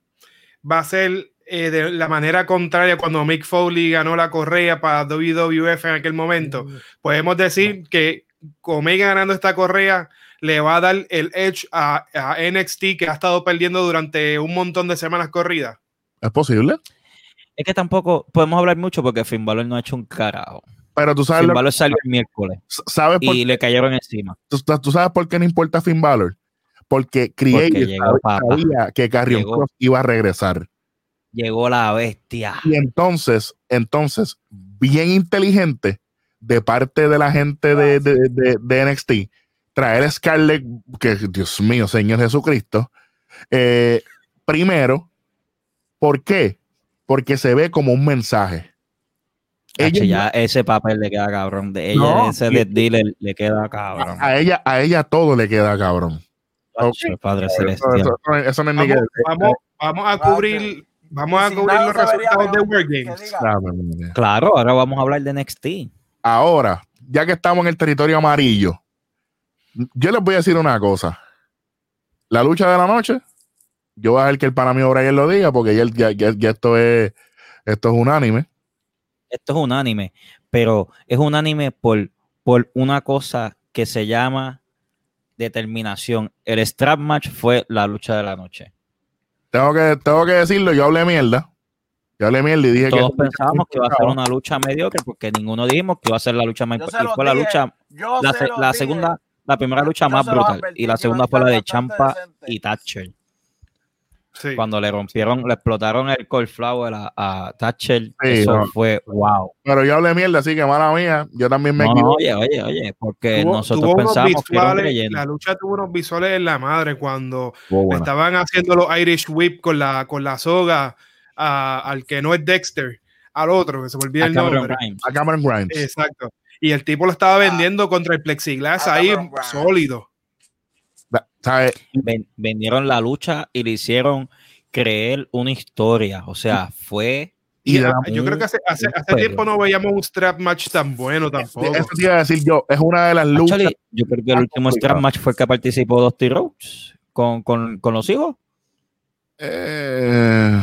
va a ser eh, de la manera contraria cuando Mick Foley ganó la correa para WWF en aquel momento. Podemos decir que Omega ganando esta correa le va a dar el edge a, a NXT que ha estado perdiendo durante un montón de semanas corridas. ¿Es posible? Es que tampoco podemos hablar mucho porque Finn Balor no ha hecho un carajo. Pero tú sabes, Finn lo- Balor salió el miércoles sabes por y le cayeron encima. ¿Tú, tú sabes por qué no importa Finn Balor? Porque llegó sabía, que Carrion. Cross iba a regresar. Llegó la bestia. Y entonces, entonces, bien inteligente de parte de la gente de, de, de- de NXT, traer a Scarlett, que Dios mío, Señor Jesucristo, eh, primero, ¿por qué? Porque se ve como un mensaje. Ella- ya ese papel le queda cabrón. De ella, No, ese y- le queda cabrón. a ella, a ella todo le queda cabrón. Padre celestial. eso- eso no es ni Vamos, que- vamos, vamos a cubrir, vamos a cubrir los resultados de que Games. Claro, ahora vamos a hablar de NXT. Ahora, ya que estamos en el territorio amarillo, yo les voy a decir una cosa. La lucha de la noche, yo voy a dejar que el pana mío Brian lo diga, porque ya, ya, ya- ya esto es esto es unánime. Esto es un anime, pero es un anime por, por una cosa que se llama determinación. El strap match fue la lucha de la noche. Tengo que, tengo que decirlo, yo hablé mierda. Yo hablé mierda y dije Todos que pensábamos que iba a ser una lucha mediocre porque ninguno dijimos que iba a ser la lucha más los fue la dije, lucha yo la, se segunda la primera lucha Yo más brutal y la segunda fue la de Champa decente. y Thatcher Sí. Cuando le rompieron, le explotaron el cauliflower a, a Thatcher, Sí, eso no. fue wow. Pero yo hablé mierda, así que mala mía. Yo también me No, no, equivoqué. oye, oye, oye, porque Tuvo- nosotros tuvo unos pensamos que visuales, relleno. la lucha tuvo unos visuales en la madre cuando estaban haciendo los Irish Whip con la, con la soga a- al que no es Dexter, al otro, que se me olvida A el Cameron nombre. Grimes. A Cameron Grimes. Exacto. Y el tipo lo estaba vendiendo contra el plexiglas ahí Grimes. sólido. ¿Sabes? Vendieron la lucha y le hicieron creer una historia. O sea, fue. Y la- yo creo que hace, hace, tiempo no veíamos un strap match tan bueno tampoco. Eso te iba a decir yo. Es una de las luchas. Actually, yo creo que el último strap match fue el que participó Dusty Rhodes con, con, con los hijos. Eh,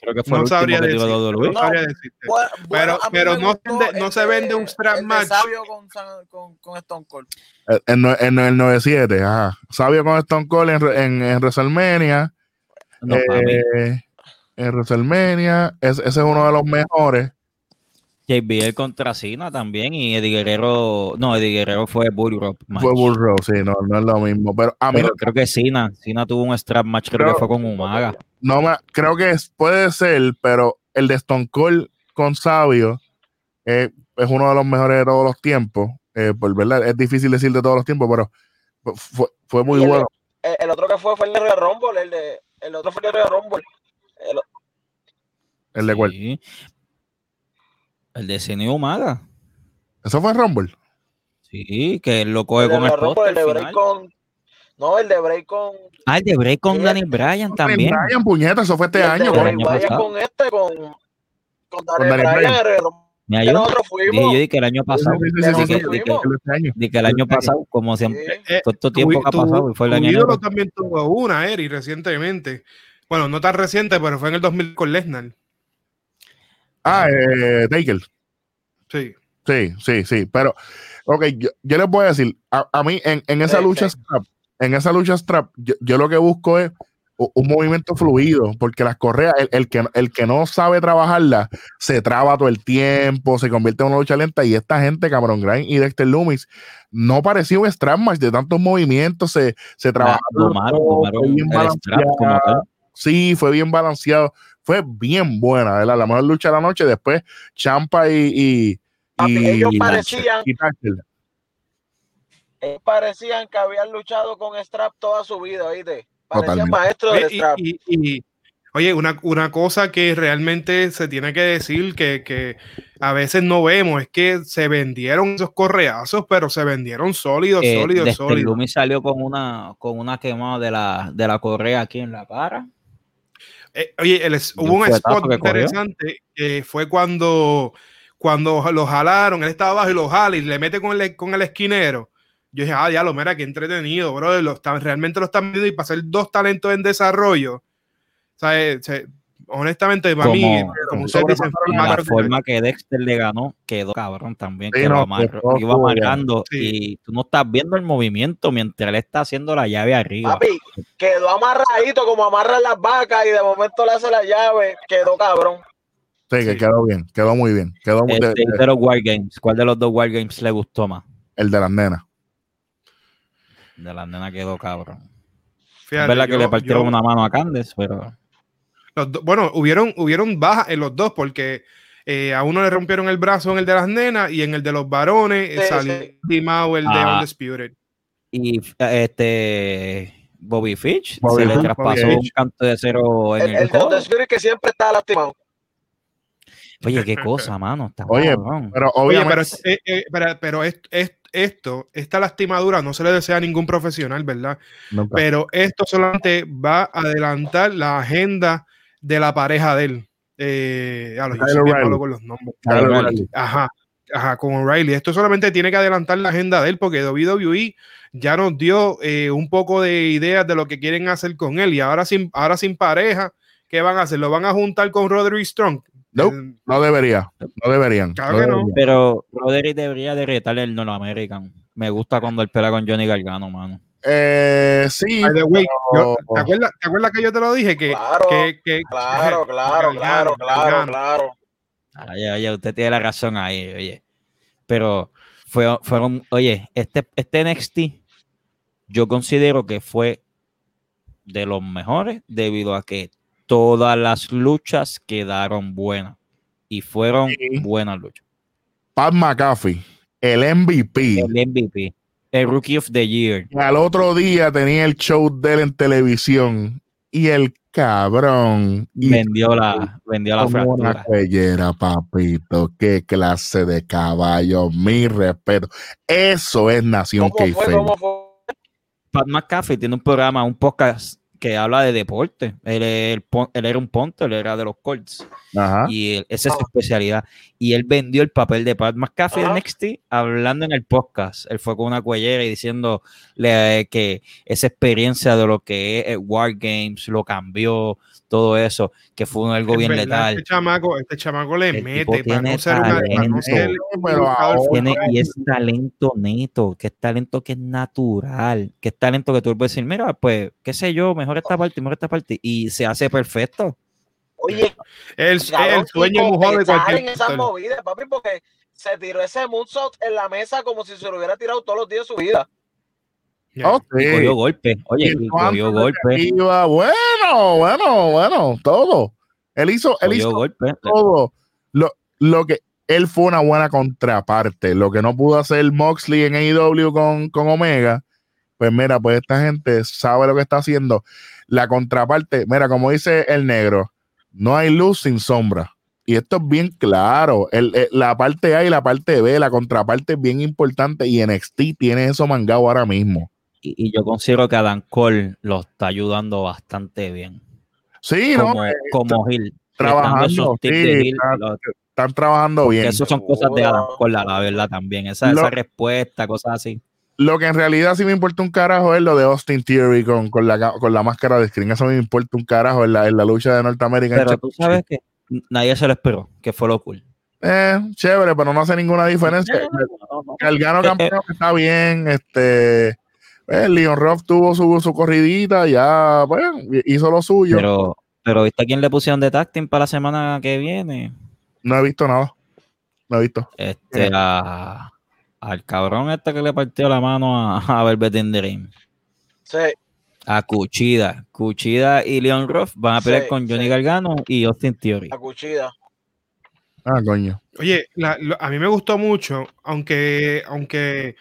Creo que fue No el sabría decir. WWE. No sabría decirte. Bueno, Pero- pero no vende- no se de- vende un strap el de match. Sabio con, San- con, con Stone Cold. el, el, nue- el, el 97, ajá. Sabio con Stone Cold en, en, en WrestleMania. Eh, en WrestleMania. Es- ese es uno de los mejores. JBL contra Cena también y Eddie Guerrero. No, Eddie Guerrero fue Bull match. Fue Bull Rope, sí, no, no es lo mismo. Pero a mí Pero creo que Cena, Cena tuvo un strap match, creo Pero- que fue con Umaga. No me, creo que es- puede ser, pero el de Stone Cold con Sabio eh, es uno de los mejores de todos los tiempos. Eh, por verdad, es difícil decir de todos los tiempos, pero fue, fue muy el- bueno. El, el otro que fue fue el de Rumble. El, de, el otro fue el de Rumble. El- El de cuál. Sí. El de Cena y Umaga. Eso fue Rumble. Sí, que él lo coge el de con el Rumble, el Bray final. con. No, el de Bray con. Ah, el de Bray con Sí, Danny Bryan también. Brian Puñeta, eso fue este el año. con Bray este, con. Con Daniel Daniel Bryan. Bryan. el Mira, yo nosotros dije, fuimos. yo dije que el año pasado. Dije que el año pasado, como siempre, Sí. Eh, todo este tiempo que ha pasado y fue el tu año ídolo nuevo. también tuvo una, Eri, recientemente. Bueno, no tan reciente, pero fue en el 2000 con Lesnar. Ah, eh, Taker. Sí. Sí, sí, sí. Pero, ok, yo, yo les voy a decir, a, a mí en, en esa Sí, lucha sí. En esa lucha strap, yo, yo lo que busco es un movimiento fluido, porque las correas, el, el que, el que no sabe trabajarla, se traba todo el tiempo, se convierte en una lucha lenta, y esta gente, Cameron Grimes y Dexter Loomis, no parecía un strap match de tantos movimientos, se, se trabajaron. domaron, todo, domaron fue bien el strap como balanceado. tal. Sí, fue bien balanceado, fue bien buena, ¿verdad? La mejor lucha de la noche, después Champa y... y Papi, y- ellos y- parecían, y parecían que habían luchado con Strap toda su vida, ¿oíste? Parecían Totalmente. maestros de Strap. y, y- y- oye, una, una cosa que realmente se tiene que decir que, que a veces no vemos es que se vendieron esos correazos, pero se vendieron sólidos, Eh, sólidos, sólidos. Lumis salió con una, con una quemada de la, de la correa aquí en la cara. Eh, oye, el hubo un spot que interesante que fue cuando, cuando lo jalaron, él estaba abajo y lo jala y le mete con el, con el esquinero. Yo dije, ah, ya lo mira, qué entretenido, bro. Lo están, realmente lo están viendo y para ser dos talentos en desarrollo. O sea, eh, se- honestamente, para mí, Como- como ustedes dicen, la que- forma que Dexter le ganó quedó cabrón también. Sí, que no, lo iba amarrando Sí. y tú no estás viendo el movimiento mientras él está haciendo la llave arriba. Papi, quedó amarradito como amarran las vacas y de momento le hace la llave. Quedó cabrón. Sí, que Sí. quedó bien, quedó muy bien. Quedó muy, Este, de- de los Wargames, ¿cuál de los dos Wargames le gustó más? el de las nenas. De la nena quedó cabrón. Fíjate, es verdad que le partieron yo- una mano a Candes, pero los do- bueno, hubieron, hubieron bajas en los dos porque eh, a uno le rompieron el brazo en el de las nenas y en el de los varones eh, Sí, salió sí. lastimado el de Ah. Undisputed. y este Bobby Fitch Bobby se le Fitch, traspasó Bobby un Fitch. canto de cero en El, el, el de que siempre está lastimado. Oye, qué *laughs* cosa, mano. Está Oye, cabrón. Pero Oye, obviamente, pero, eh, eh, pero, pero es- es- esto, esta lastimadura no se le desea a ningún profesional, ¿verdad? nunca. Pero esto solamente va a adelantar la agenda de la pareja de él. Eh, malo con los nombres. Ajá, ajá, con O'Reilly. Esto solamente tiene que adelantar la agenda de él porque WWE ya nos dio eh, un poco de ideas de lo que quieren hacer con él y ahora sin, ahora sin pareja, ¿qué van a hacer? ¿Lo van a juntar con Roderick Strong? Nope. Eh, no debería, no deberían. Claro no que no. deberían. Pero Roderick debería de retarle el North American. Me gusta cuando él pelea con Johnny Gargano, mano. Eh, sí, yo- ¿te, acuerdas, te acuerdas que yo te lo dije? Que, Claro, que, que- Claro, claro, claro, Gargano, claro, claro. Oye, oye, usted tiene la razón ahí, oye. Pero fue, fueron, oye, este, este NXT, yo considero que fue, de los mejores debido a que todas las luchas quedaron buenas y fueron Sí. buenas luchas. Pat McAfee, el MVP. El MVP, el Rookie of the Year. Y al otro día tenía el show de él en televisión y el cabrón y vendió la, vendió la como una fractura. cuellera, papito. Qué clase de caballo, mi respeto. Eso es Nación ¿Cómo fue? Keife. ¿Cómo fue? Pat McAfee tiene un programa, un podcast que habla de deporte. Él, pon- él era un punter, él era de los Colts. Ajá. Y él- esa es su especialidad. Y él vendió el papel de Pat McAfee de. NXT hablando en el podcast. Él fue con una cuellera y diciendo le- que esa experiencia de lo que es el War Games lo cambió, todo eso, que fue algo En bien letal. Este chamaco, este chamaco le El mete para tiene no ser talento. ser Tiene, y es talento neto, que es talento que es natural, que es talento que tú puedes decir, mira, pues, qué sé yo, mejor esta parte, mejor esta parte, y se hace perfecto. Oye, el, el sueño mojado de cualquier en esas movidas, papi, porque se tiró ese moonsault en la mesa como si se lo hubiera tirado todos los días de su vida. Ya. Oh, Y cogió golpe, oye, Y cogió golpe, Bueno, bueno, bueno, todo. Él hizo, él hizo golpe. todo. Lo, lo que él fue una buena contraparte. Lo que no pudo hacer Moxley en AEW con, con Omega, pues mira, pues esta gente sabe lo que está haciendo. La contraparte, mira, como dice el negro, no hay luz sin sombra. Y esto es bien claro. El- el- la parte A y la parte B, la contraparte es bien importante y NXT tiene eso mangado ahora mismo. Y, y yo considero que Adam Cole lo está ayudando bastante bien. Sí, Como, ¿no? como Hill. trabajando, esos tips sí, Hill, Están trabajando bien. eso son cosas de Adam Cole, la, la verdad, también. Esa, Lo- esa respuesta, cosas así. Lo que en realidad sí me importa un carajo es lo de Austin Theory con, con, la, con la máscara de screen. Eso me importa un carajo en la, en la lucha de Norteamérica. Pero tú sabes que nadie se lo esperó, que fue lo cool. Eh, chévere, pero no hace ninguna diferencia. Gargano campeón está bien. Este, eh, Leon Ruff tuvo su, su corridita, ya, pues, hizo lo suyo. Pero, pero ¿viste a quién le pusieron de tacting para la semana que viene? no he visto nada. No he visto. Este, Eh. a- al cabrón este que le partió la mano a, *laughs* a Velvet in the Ring. Sí, A Cuchida. Cuchida y Leon Ruff van a pelear Sí, con Johnny sí. Gargano y Austin Theory. a cuchilla. Ah, coño. Oye, la- lo- a mí me gustó mucho, aunque, aunque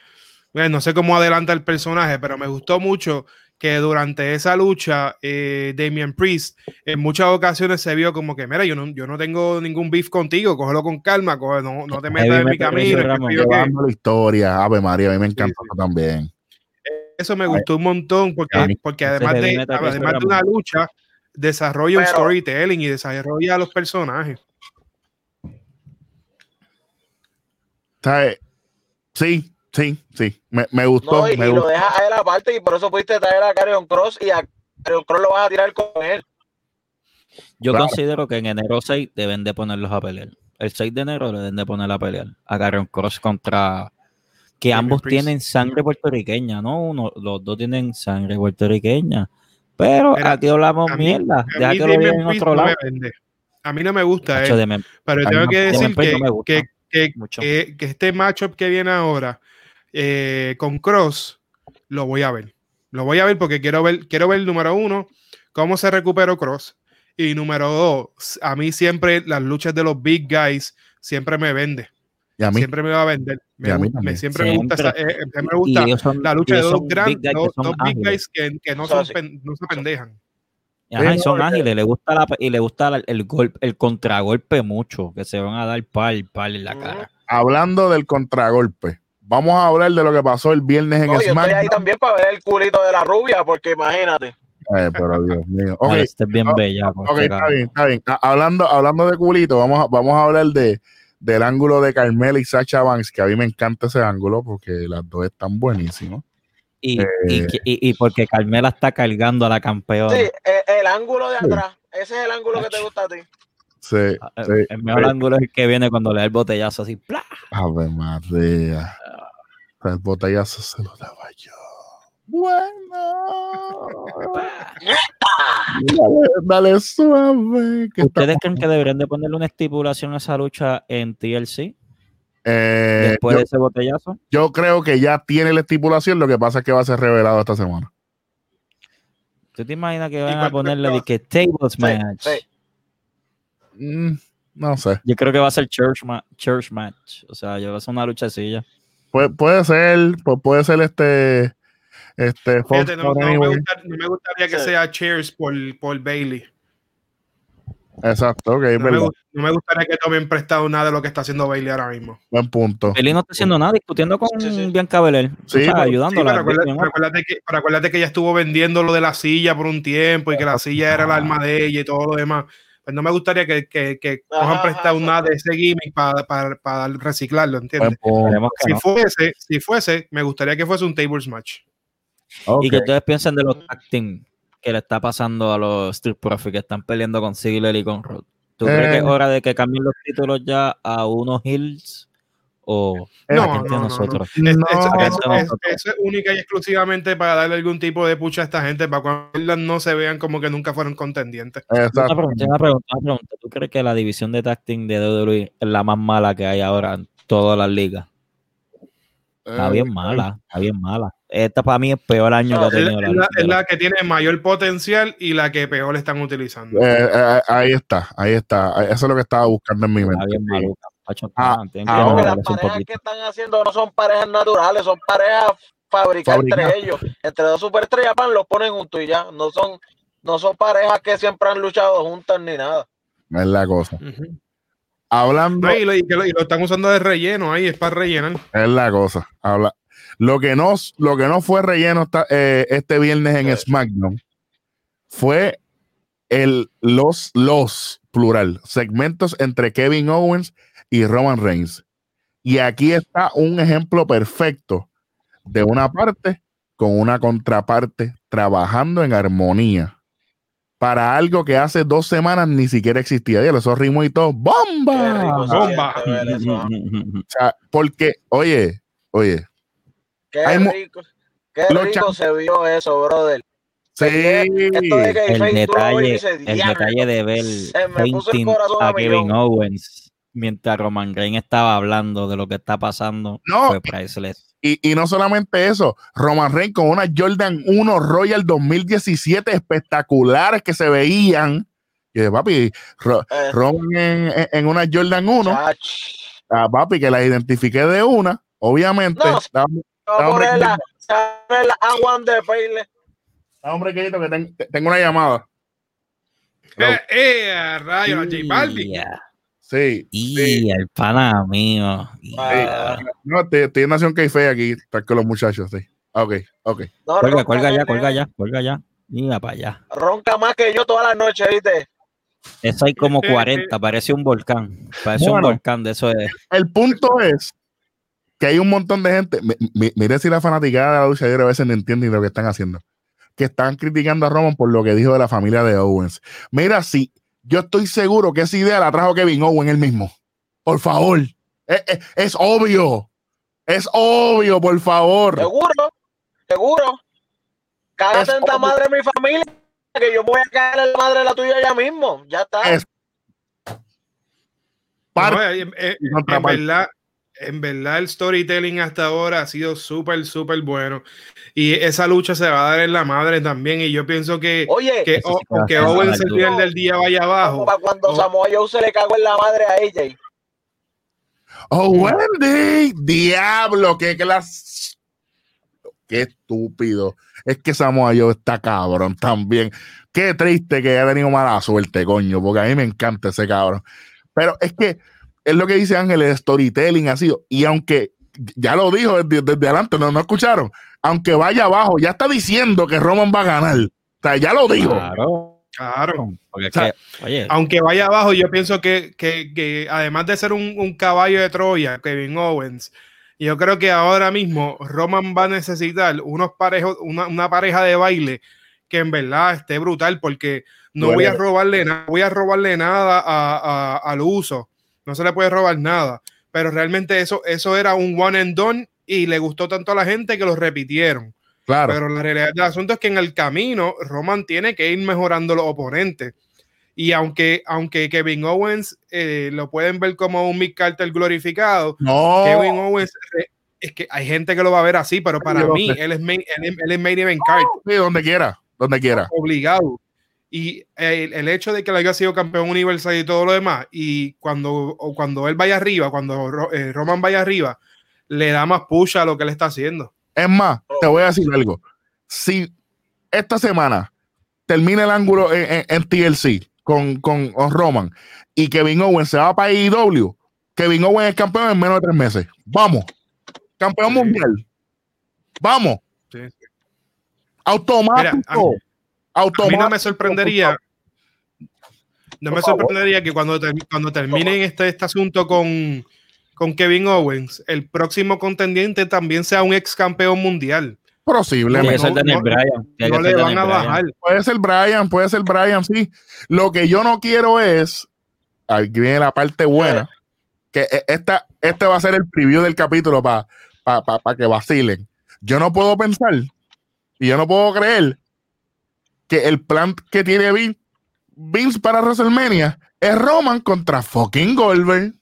bueno, no sé cómo adelanta el personaje, pero me gustó mucho que durante esa lucha, eh, Damian Priest en muchas ocasiones se vio como que, mira, yo no, yo no tengo ningún beef contigo, cógelo con calma, coge- no, no te metas en mi metal camino. Llevando la historia. Ave María, a mí me encanta sí. eso también. Eso me gustó un montón, porque, porque además, de, además de una lucha, desarrolla un storytelling y desarrolla a los personajes. ¿Sabes? Sí, sí, sí. Me, me gustó. No, y, me y lo gustó. dejas a él aparte y por eso pudiste traer a Carrion Cross y a Carrion Cross lo vas a tirar con él. Yo Claro. considero que en enero 6 deben de ponerlos a pelear. El 6 de enero deben de poner a pelear. A Carrion Cross contra... Que ambos Priest. tienen sangre puertorriqueña, ¿no? Uno, los dos tienen sangre puertorriqueña. Pero Mira, aquí hablamos a mí- mierda. A Deja mí que lo en otro no lado. A mí no me gusta mem- pero tengo que decir no que- que este matchup que viene ahora eh, con Cross lo voy a ver. Lo voy a ver porque quiero ver, quiero ver número uno, cómo se recuperó Cross. Y número dos, a mí siempre las luchas de los big guys siempre me vende. Y a mí, Siempre me va a vender. Me, Y a mí me- siempre, me gusta, esa- eh, siempre me gusta son- la lucha de dos, grandes, big guys que dos, dos big guys que, que no, son pen- no se pendejan. Ajá, y son ágiles, le gusta la, y le gusta la- el golpe, el contragolpe mucho, que se van a dar pal, pal en la Ujú. cara. hablando del contragolpe, vamos a hablar de lo que pasó el viernes en No, yo estoy ahí también para ver el culito de la rubia, porque imagínate. Eh, pero Dios mío. Ok, Dale, este es bien ah, bella. ok, está bien, está bien. A- Hablando, hablando de culito, vamos a, vamos a hablar de, del ángulo de Carmela y Sacha Banks, que a mí me encanta ese ángulo porque las dos están buenísimas. Y, Eh. y, que- y- y porque Carmela está cargando a la campeona. Sí, el, el ángulo de Sí. atrás, ese es el ángulo que te gusta a ti. Sí, Ah, el- sí. el mejor ángulo es el que viene cuando le da el botellazo así. ¡plá! Ave María. El botellazo se lo daba yo. Bueno. Dale, dale suave. que ¿Ustedes creen que deberían de ponerle una estipulación a esa lucha en TLC Eh, después yo, de ese botellazo? yo creo que ya tiene la estipulación, lo que pasa es que va a ser revelado esta semana. ¿Tú te imaginas que van a ponerle de que tables Sí, match? sí. Mm, no sé. Yo creo que va a ser church, ma- church match. O sea, yo va a ser una luchacilla. Puede, puede ser, pu- puede ser este. Este. Fox Fíjate, no, no me Anywhere. gusta- no me gustaría que Sí. sea Cheers por, por Bailey. Exacto, ok, No me, no me gustaría que tomen prestado nada de lo que está haciendo Bailey ahora mismo. Buen punto. Eli no está haciendo nada, discutiendo con Sí, sí. Bianca Belair. Sí, o sea, ayudándola. pero, acuérdate, pero acuérdate que, pero acuérdate que ella estuvo vendiendo lo de la silla por un tiempo y que la silla era el alma de ella y todo lo demás. Pues no me gustaría que, que, que Ajá, cojan ajá, prestado exacto. nada de ese gimmick para, para, para reciclarlo, ¿entiendes? que Si no. fuese, si fuese, me gustaría que fuese un tables match. Y que ustedes piensen de los tag team que le está pasando a los Street Profits que están peleando con Ziggler y con Rod. ¿Tú crees que es Eh. hora de que cambien los títulos ya a unos hills o Eh, No, a gente no, a no, nosotros? Es- No. eso, es, eso es única y exclusivamente para darle algún tipo de pucha a esta gente, para cuando no se vean como que nunca fueron contendientes. Una pregunta, una pregunta, una pregunta. ¿Tú crees que la división de team de WWE es la más mala que hay ahora en todas las ligas? Está Eh, bien mala, está bien mala. Esta para mí es peor año que ha Es la, tenido la, es la- es la- la que tiene mayor potencial y la que peor están utilizando. eh, eh, ahí está, ahí está. Eso es lo que estaba buscando en mi está mente. bien maluca. Pacho, Ah, tienen que ahora- las parejas poquito. que están haciendo no son parejas naturales, son parejas fabricadas entre ellos. Entre dos superestrellas pan los ponen juntos y ya. No son, no son parejas que siempre han luchado juntas ni nada. Es la cosa. Ujú. Hablando, No, y, lo, y que lo- y lo están usando de relleno ahí, es para rellenar. es la cosa. Habla. Lo que no, lo que no fue relleno esta- eh, este viernes en Sí. SmackDown fue el los los plural segmentos entre Kevin Owens y Roman Reigns. Y aquí está un ejemplo perfecto de una parte con una contraparte trabajando en armonía para algo que hace dos semanas ni siquiera existía. Dios, esos ritmos y todo, ¡bomba! rico bomba. *laughs* O sea, porque, oye, oye, Qué rico, qué rico se vio eso, brother. sí, Esto de que el y detalle, el detalle de ver Se me puso el painting a a Kevin. Owens mientras Roman Reigns estaba hablando de lo que está pasando No. fue priceless. Y, y no solamente eso, Roman Reigns con una Jordan 1 Royal 2017 espectaculares que se veían. Y de papi, Ro- Eh, Roman en, en- una Jordan 1, chach. a papi, que la identifiqué de una, obviamente. No. La, la A1 de Payle. da, hombre, querido, que ten- te- tengo una llamada. Eh, eh, rayo, la J Balvin. Yeah. Sí. Y sí. el pana mío. Ah, Yeah. No, estoy, estoy en Nación Café aquí, está con los muchachos, sí. Ok, ok. No, Cuelga, ya, cuelga ya, cuelga ya. Mira para allá. Ronca más que yo todas las noches, ¿viste? Eso hay como *laughs* 40, parece un volcán. Parece Bueno. un volcán de eso es. El punto es que hay un montón de gente. mi- mi- mire si la fanaticada de la lucha libre a veces no entiende ni lo que están haciendo. Que están criticando a Roman por lo que dijo de la familia de Owens. Mira, si yo estoy seguro que esa idea la trajo Kevin Owens él mismo. Por favor. Es, es- es obvio. Es obvio, por favor. Seguro, seguro. Cágate Es en la obvio. madre de mi familia, que yo voy a cagar en la madre de la tuya ya mismo. Ya está. Es- No, en, en- en verdad, en verdad el storytelling hasta ahora ha sido súper, súper bueno. Y esa lucha se va a dar en la madre también. Y yo pienso que, Oye, que, Eso o- sí que va a que ser Owens súper el del día vaya abajo. para cuando Oh. Samoa Joe se le cagó en la madre a AJ. Oh, Wendy, diablo, qué clase. Qué estúpido. Es que Samoa Joe está cabrón también. Qué triste que haya tenido mala suerte, coño, porque a mí me encanta ese cabrón. Pero es que es lo que dice Ángel, el storytelling ha sido. Y aunque ya lo dijo desde, desde adelante, no, no escucharon. Aunque vaya abajo, ya está diciendo que Roman va a ganar. O sea, ya lo dijo. Claro. Claro. Porque es O sea, que, oye, Aunque vaya abajo, yo pienso que, que- que además de ser un, un caballo de Troya, Kevin Owens, yo creo que ahora mismo Roman va a necesitar unos parejos, una, una pareja de baile que en verdad esté brutal, porque no voy a robarle nada, voy a robarle nada a, a- al uso. No se le puede robar nada. Pero realmente eso, eso era un one and done y le gustó tanto a la gente que lo repitieron. Claro. Pero la realidad del asunto es que en el camino Roman tiene que ir mejorando los oponentes. Y aunque, aunque Kevin Owens eh, lo pueden ver como un Mick Carter glorificado, no. Kevin Owens eh, es que hay gente que lo va a ver así, pero para mí él es, main, él, es- él es main event card. Sí, donde quiera. donde quiera. obligado. Y el, el hecho de que él haya sido campeón universal y todo lo demás, y cuando, o cuando él vaya arriba, cuando eh, Roman vaya arriba, le da más push a lo que él está haciendo. Es más, te voy a decir algo. Si esta semana termina el ángulo en, en- en TLC con, con Roman y Kevin Owens se va para IW, Kevin Owens es campeón en menos de tres meses. Vamos. Campeón Sí. mundial. Vamos. Sí, sí. Automático. Mira, a mí- A mí Automático. no me sorprendería. No me sorprendería que cuando, cuando terminen este, este asunto con, con Kevin Owens, el próximo contendiente también sea un ex campeón mundial. Posiblemente. que ser no- Bryan. No le ser van a Bryan. bajar. Puede ser Brian, puede ser Brian, sí. Lo que yo no quiero es, aquí viene la parte buena, que e- esta, este va a ser el preview del capítulo para que vacilen. Yo no puedo pensar y yo no puedo creer que el plan que tiene Vin- Vince para WrestleMania es Roman contra fucking Goldberg.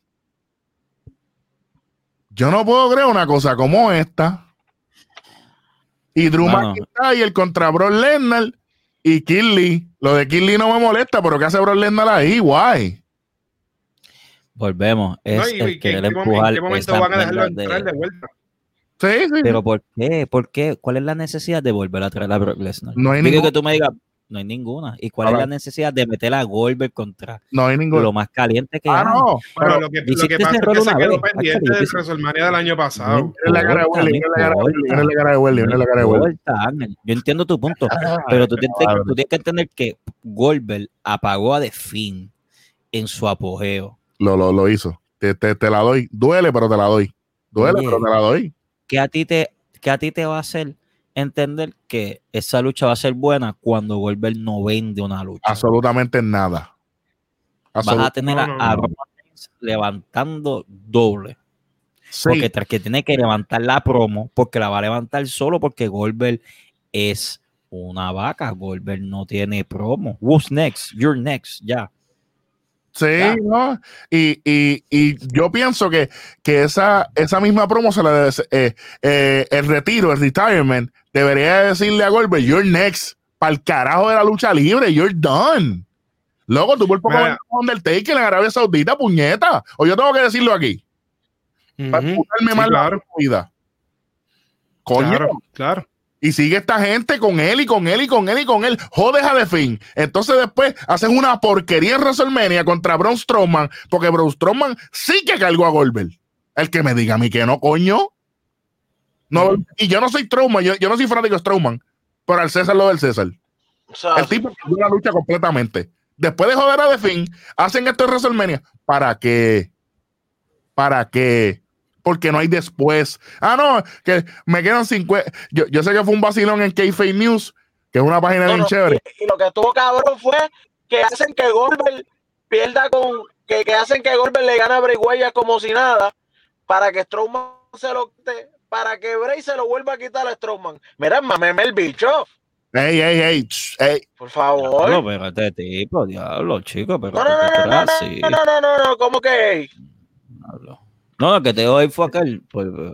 Yo no puedo creer una cosa como esta. Y Drew Mano. McIntyre contra Brock Lesnar y Kinley. Lo de Kinley no me molesta, pero ¿qué hace Brock Lesnar ahí? Guay. Volvemos. Es ¿no? ¿Y- el y querer en qué en qué momento van a dejarlo de- entrar de vuelta? Sí, sí. Pero ¿por qué? ¿Por qué? ¿Cuál es la necesidad de volver a traer a Brock Lesnar? No hay ningún- que tú me digas, no hay ninguna. ¿Y cuál Ahora- es la necesidad de meter a Goldberg contra no hay ningún. lo más caliente que Ah, hay? no. Pero lo que, lo que pasa es que se quedó vez. pendiente del WrestleMania del año pasado. Miren la cara de Welly, miren la cara de Welly, la cara de Welly. Yo entiendo tu punto, pero tú tienes, tú tienes que entender que Goldberg apagó a The Finn en su apogeo. Lo, lo, lo hizo. Te, te, te la doy. Duele, pero te la doy. Duele, Oye. pero te la doy. ¿Qué a ti te, qué a ti te va a hacer entender que esa lucha va a ser buena cuando Goldberg no vende una lucha? Absolutamente nada. Vas a tener No, a, no, a no. Levantando doble. Sí, Porque tras que tiene que levantar la promo, porque la va a levantar solo porque Goldberg es una vaca. Goldberg no tiene promo. Who's next? You're next. Ya. Sí. ¿no? Y, y, y yo pienso que, que esa, esa misma promo se la debe, eh, eh, el retiro, el retirement, debería decirle a Goldberg, you're next. Para el carajo de la lucha libre, you're done. Luego tú por poco Undertaker en Arabia Saudita, puñeta. O yo tengo que decirlo aquí. Para Sí, más la claro, vida. Coño. claro, claro. Y sigue esta gente con él y con él y con él y con él. Jodes a de fin. Entonces después hacen una porquería en WrestleMania contra Braun Strowman, porque Braun Strowman sí que cargó a Goldberg. El que me diga a mí que no, coño. No, y yo no soy Strowman, yo, yo no soy fanático de Strowman, pero al César lo del César. O sea, El tipo perdió la lucha completamente. Después de joder a The Finn, hacen esto en WrestleMania. ¿Para qué? ¿Para qué? Porque no hay después. Ah, no, que me quedan 50. Yo, yo sé que fue un vacilón en K-Fake News, que es una página no, bien no, chévere. Y, y lo que estuvo cabrón fue que hacen que Goldberg pierda con. Que, que hacen que Goldberg le gane a Bray Wyatt como si nada, para que Strowman se lo quite, para que Bray se lo vuelva a quitar a Strowman. Mira, mameme el bicho, Ey, ey, ey, ey. por favor. Diablo, pero este tipo, diablo, chico, pero No, no, ¿por qué no, no, no, no, no, no, no, no, ¿cómo que? Diablo. No, lo que te doy fue aquel. Pues, pues,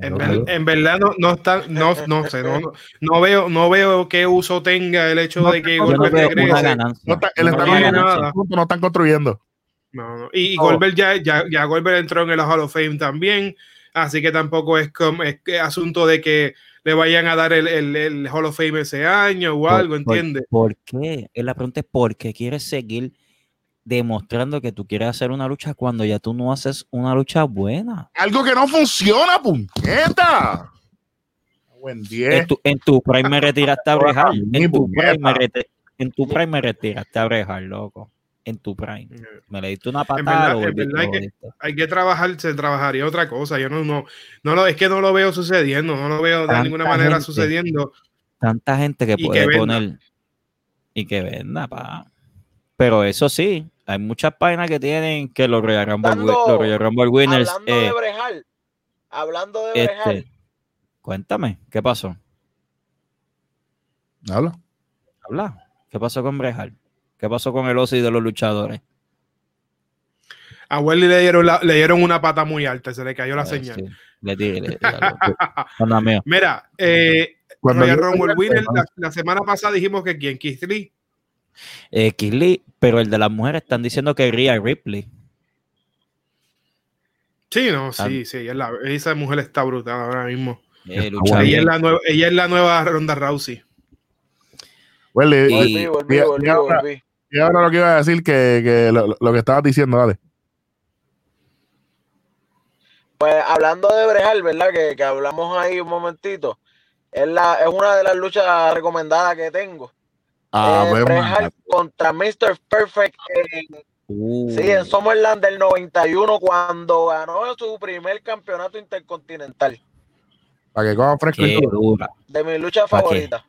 En, no, ver- en verdad no, no está, no, no sé, no, no, no veo, no veo qué uso tenga el hecho No, de que Goldberg regrese. No está- él está nada. No están construyendo. No, no. Y, y. Goldberg ya, ya, ya Goldberg entró en el Hall of Fame también, así que tampoco es, como, es asunto de que le vayan a dar el, el, el Hall of Fame ese año o Por- algo, por- ¿entiendes? ¿Por qué? Eh, La pregunta es ¿por qué quieres seguir demostrando que tú quieres hacer una lucha cuando ya tú no haces una lucha buena? Algo que no funciona, puñeta. Buen En 10. tu, en tu prime me retiraste a *laughs* brejar. En tu prime me, reti- en tu prime me retiraste a brejar, loco. En tu prime. Me le diste una patada. verdad- lo en verdad lo que-. Hay que trabajar, se trabajaría otra cosa. Yo no, no, no lo, es que no lo veo sucediendo, no lo veo de Tanta ninguna manera gente. sucediendo. Tanta gente que Y que puede venda. poner y que venda, pa. Pero eso sí, hay muchas páginas que tienen que los Royal Rumble, Hablando- los Royal Rumble Winners. Hablando eh, de brejar, hablando de este, cuéntame, ¿qué pasó? Habla. Habla. ¿Qué pasó con Brejal? ¿Qué pasó con el OSI de los luchadores? A Welly le dieron, la- le dieron una pata muy alta, se le cayó la Eh, señal. sí. Le tiré, le tiré. Anda, mío. Mira, eh, Cuando Royal Rumble winner, la, la semana pasada dijimos que quién, Keith Lee. Eh, pero el de las mujeres están diciendo que Rhea Ripley. Sí, no, sí, sí, ella es la- esa mujer está brutal ahora mismo. eh. Ella es, la nueva, ella es la nueva Ronda Rousey. Welly, Y- Volví, volví, y- volví, y ahora- volví. y ahora lo que iba a decir que, que lo, lo que estabas diciendo, dale. Pues hablando de Brejal, ¿verdad? Que, que hablamos ahí un momentito. Es, la, es una de las luchas recomendadas que tengo. Ah, Eh, Bret man. Hart contra Mr. Perfect en, Uh, sí, en Summerland del 91 cuando ganó su primer campeonato intercontinental. para que fresco. De mi lucha favorita.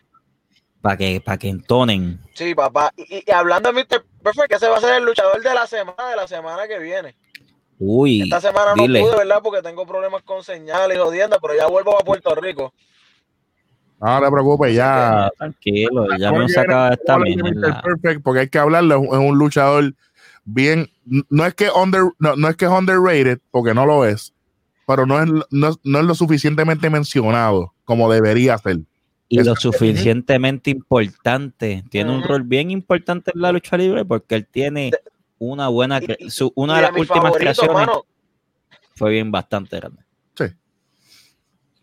Para que, pa' que entonen. Sí, papá. Y, y hablando de Mr. Perfect, que ese va a ser el luchador de la semana, de la semana que viene. Uy, Esta semana dile. no pude, ¿verdad? Porque tengo problemas con señales y jodiendo, pero ya vuelvo a Puerto Rico. No te preocupes, ya. Tranquilo, ya no a se acaba ver esta mierda. Perfect, porque hay que hablarlo, es un, luchador bien, no es que under, no, no es que es underrated, porque no lo es, pero no es, no, no es lo suficientemente mencionado como debería ser. Y lo suficientemente importante. Tiene un rol bien importante en la lucha libre porque él tiene una buena. Su- una de las últimas creaciones mano. fue bien bastante grande.